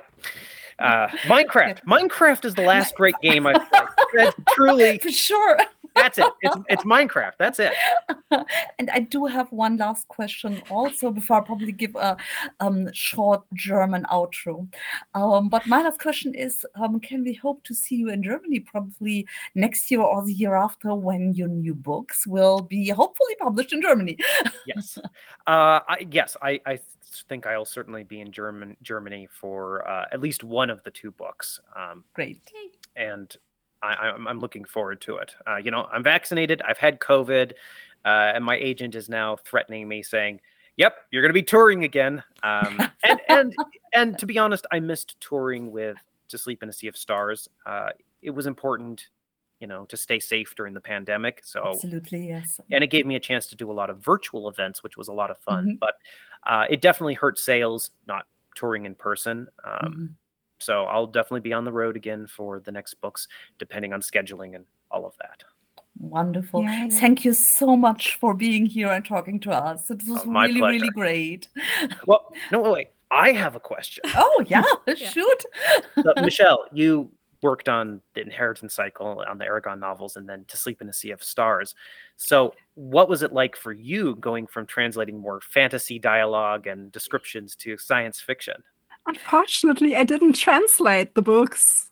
Speaker 2: uh, Minecraft. Minecraft is the last great game I played. That's truly,
Speaker 3: for sure.
Speaker 2: That's it. It's it's Minecraft. That's it.
Speaker 3: and I do have one last question also before I probably give a um, short German outro. Um, but my last question is um, Can we hope to see you in Germany probably next year or the year after when your new books will be hopefully published in Germany?
Speaker 2: yes uh I, yes i i think i'll certainly be in german germany for uh, at least one of the two books um
Speaker 3: Great.
Speaker 2: and I, I'm, I'm looking forward to it uh, you know i'm vaccinated i've had covid uh, and my agent is now threatening me saying yep you're going to be touring again um and and and to be honest i missed touring with to sleep in a sea of stars uh it was important you know to stay safe during the pandemic so
Speaker 3: Absolutely, yes.
Speaker 2: and it gave me a chance to do a lot of virtual events, which was a lot of fun.
Speaker 3: Mhm.
Speaker 2: But uh, it definitely hurt sales not touring in person. Um,
Speaker 3: Mhm.
Speaker 2: So I'll definitely be on the road again for the next books, depending on scheduling and all of that.
Speaker 3: Wonderful.
Speaker 4: Yay.
Speaker 3: Thank you so much for being here and talking to us. It was
Speaker 2: Oh, my
Speaker 3: really, really great.
Speaker 2: Well, no, wait. I have a question.
Speaker 3: Oh, yeah, shoot.
Speaker 2: So, Michelle, you worked on the Inheritance Cycle on the Eragon novels, and then To Sleep in a Sea of Stars. So, what was it like for you going from translating more fantasy dialogue and descriptions to science fiction?
Speaker 4: Unfortunately, I didn't translate the books.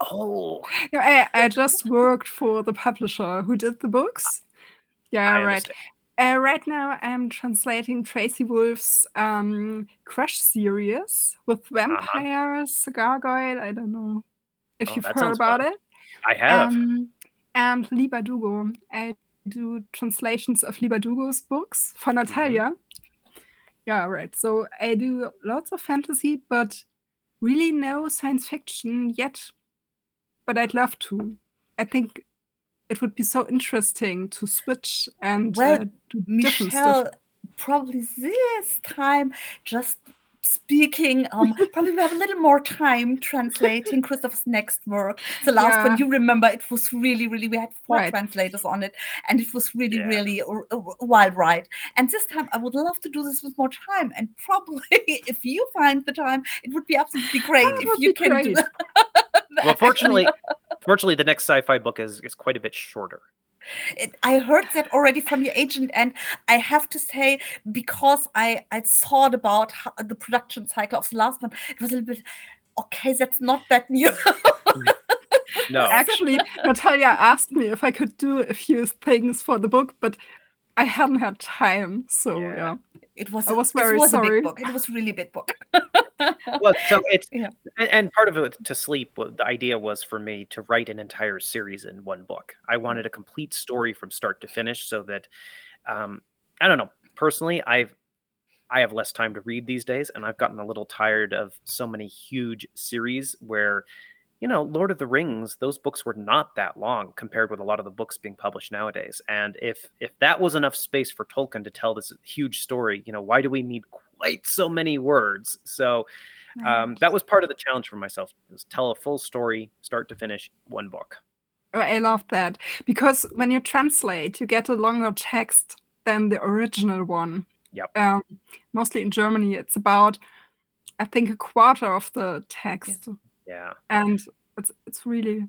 Speaker 2: Oh,
Speaker 4: Yeah, I, I just worked for the publisher who did the books. Yeah, right. Uh, right now, I'm translating Tracy Wolff's um, Crush series with vampires, gargoyle. I don't know if
Speaker 2: Uh-huh. Oh,
Speaker 4: you've heard about
Speaker 2: fun.
Speaker 4: it.
Speaker 2: I have.
Speaker 4: Um, and Leigh Bardugo. I do translations of Leigh Bardugo's books for
Speaker 2: Mm-hmm.
Speaker 4: Yeah, right. So I do lots of fantasy, but really no science fiction yet. But I'd love to. I think it would be so interesting to switch and
Speaker 3: Well,
Speaker 4: uh, do different stuff.
Speaker 3: Michelle, probably this time, just speaking, um, probably we have a little more time translating Christopher's next work. The last
Speaker 4: Yeah.
Speaker 3: one, you remember, it was really, really, we had four
Speaker 4: Right.
Speaker 3: translators on it, and it was really,
Speaker 2: Yeah.
Speaker 3: really a, a a wild ride. And this time, I would love to do this with more time. And probably, if you find the time, it would be absolutely great
Speaker 4: That
Speaker 3: if you
Speaker 4: be
Speaker 3: can do that.
Speaker 2: Well, fortunately, fortunately, the next sci-fi book is is quite a bit shorter.
Speaker 3: It, I heard that already from your agent, and I have to say, because I I thought about how, the production cycle of the last one, it was a little bit okay. That's not that new. Mm.
Speaker 2: No.
Speaker 4: Actually, Natalia asked me if I could do a few things for the book, but I hadn't had time. So
Speaker 2: Yeah.
Speaker 4: yeah,
Speaker 3: It was
Speaker 4: I was
Speaker 3: it
Speaker 4: very
Speaker 3: was a
Speaker 4: sorry.
Speaker 3: big book. It was really a big book.
Speaker 2: well, so it's
Speaker 3: Yeah.
Speaker 2: and, and part of it to sleep. The idea was for me to write an entire series in one book. I wanted a complete story from start to finish, so that um, I don't know. Personally, I've I have less time to read these days, and I've gotten a little tired of so many huge series where, you know, Lord of the Rings. Those books were not that long compared with a lot of the books being published nowadays. And if if that was enough space for Tolkien to tell this huge story, you know, why do we need quite so many words? So um, that was part of the challenge for myself was tell a full story start to finish one book
Speaker 4: Oh, I love that because when you translate, you get a longer text than the original one.
Speaker 2: Yep.
Speaker 4: Um, mostly in Germany, it's about I think a quarter of the text,
Speaker 2: yeah
Speaker 4: and it's it's really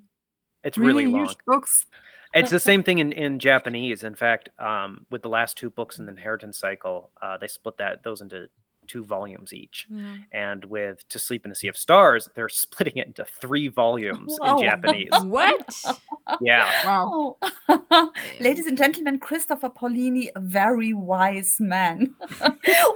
Speaker 2: it's
Speaker 4: really,
Speaker 2: really, long
Speaker 4: huge books.
Speaker 2: it's the same thing in, in japanese in fact um, with the last two books in the inheritance cycle uh, they split that those into two volumes each
Speaker 1: Yeah.
Speaker 2: and with to sleep in a sea of stars they're splitting it into three volumes
Speaker 3: Wow.
Speaker 2: in japanese
Speaker 1: What?
Speaker 2: yeah
Speaker 4: Wow.
Speaker 3: Oh. Ladies and Gentlemen, Christopher Paulini, a very wise man.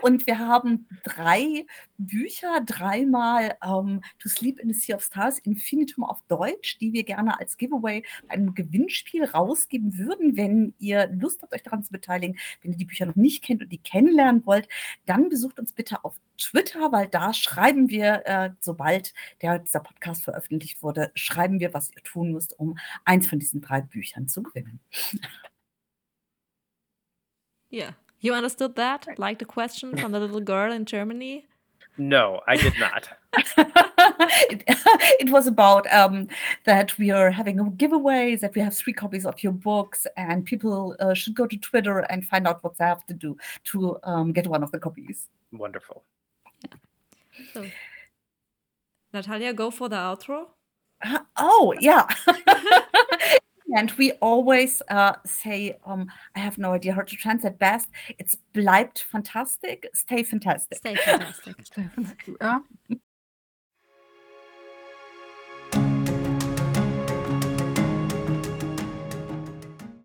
Speaker 3: Und wir haben drei Bücher, dreimal ähm, To Sleep in the Sea of Stars, Infinitum auf Deutsch, die wir gerne als Giveaway bei einem Gewinnspiel rausgeben würden. Wenn ihr Lust habt, euch daran zu beteiligen, wenn ihr die Bücher noch nicht kennt und die kennenlernen wollt, dann besucht uns bitte auf Twitter, weil da schreiben wir, äh, sobald der, dieser Podcast veröffentlicht wurde, schreiben wir, was ihr tun müsst, um eins von diesen drei Büchern zu gewinnen.
Speaker 1: Yeah. You understood that? Like the question from the little girl in Germany?
Speaker 2: No i did not
Speaker 3: it, it was about um, that we are having a giveaway, that we have three copies of your books, and people uh, should go to Twitter and find out what they have to do to um, get one of the copies.
Speaker 2: wonderful
Speaker 1: So, Natalia, go for the outro.
Speaker 3: Uh, oh, yeah. and we always uh, say, um, I have no idea how to translate best. It's bleibt fantastic, stay fantastic.
Speaker 1: Stay fantastic.
Speaker 4: Yeah.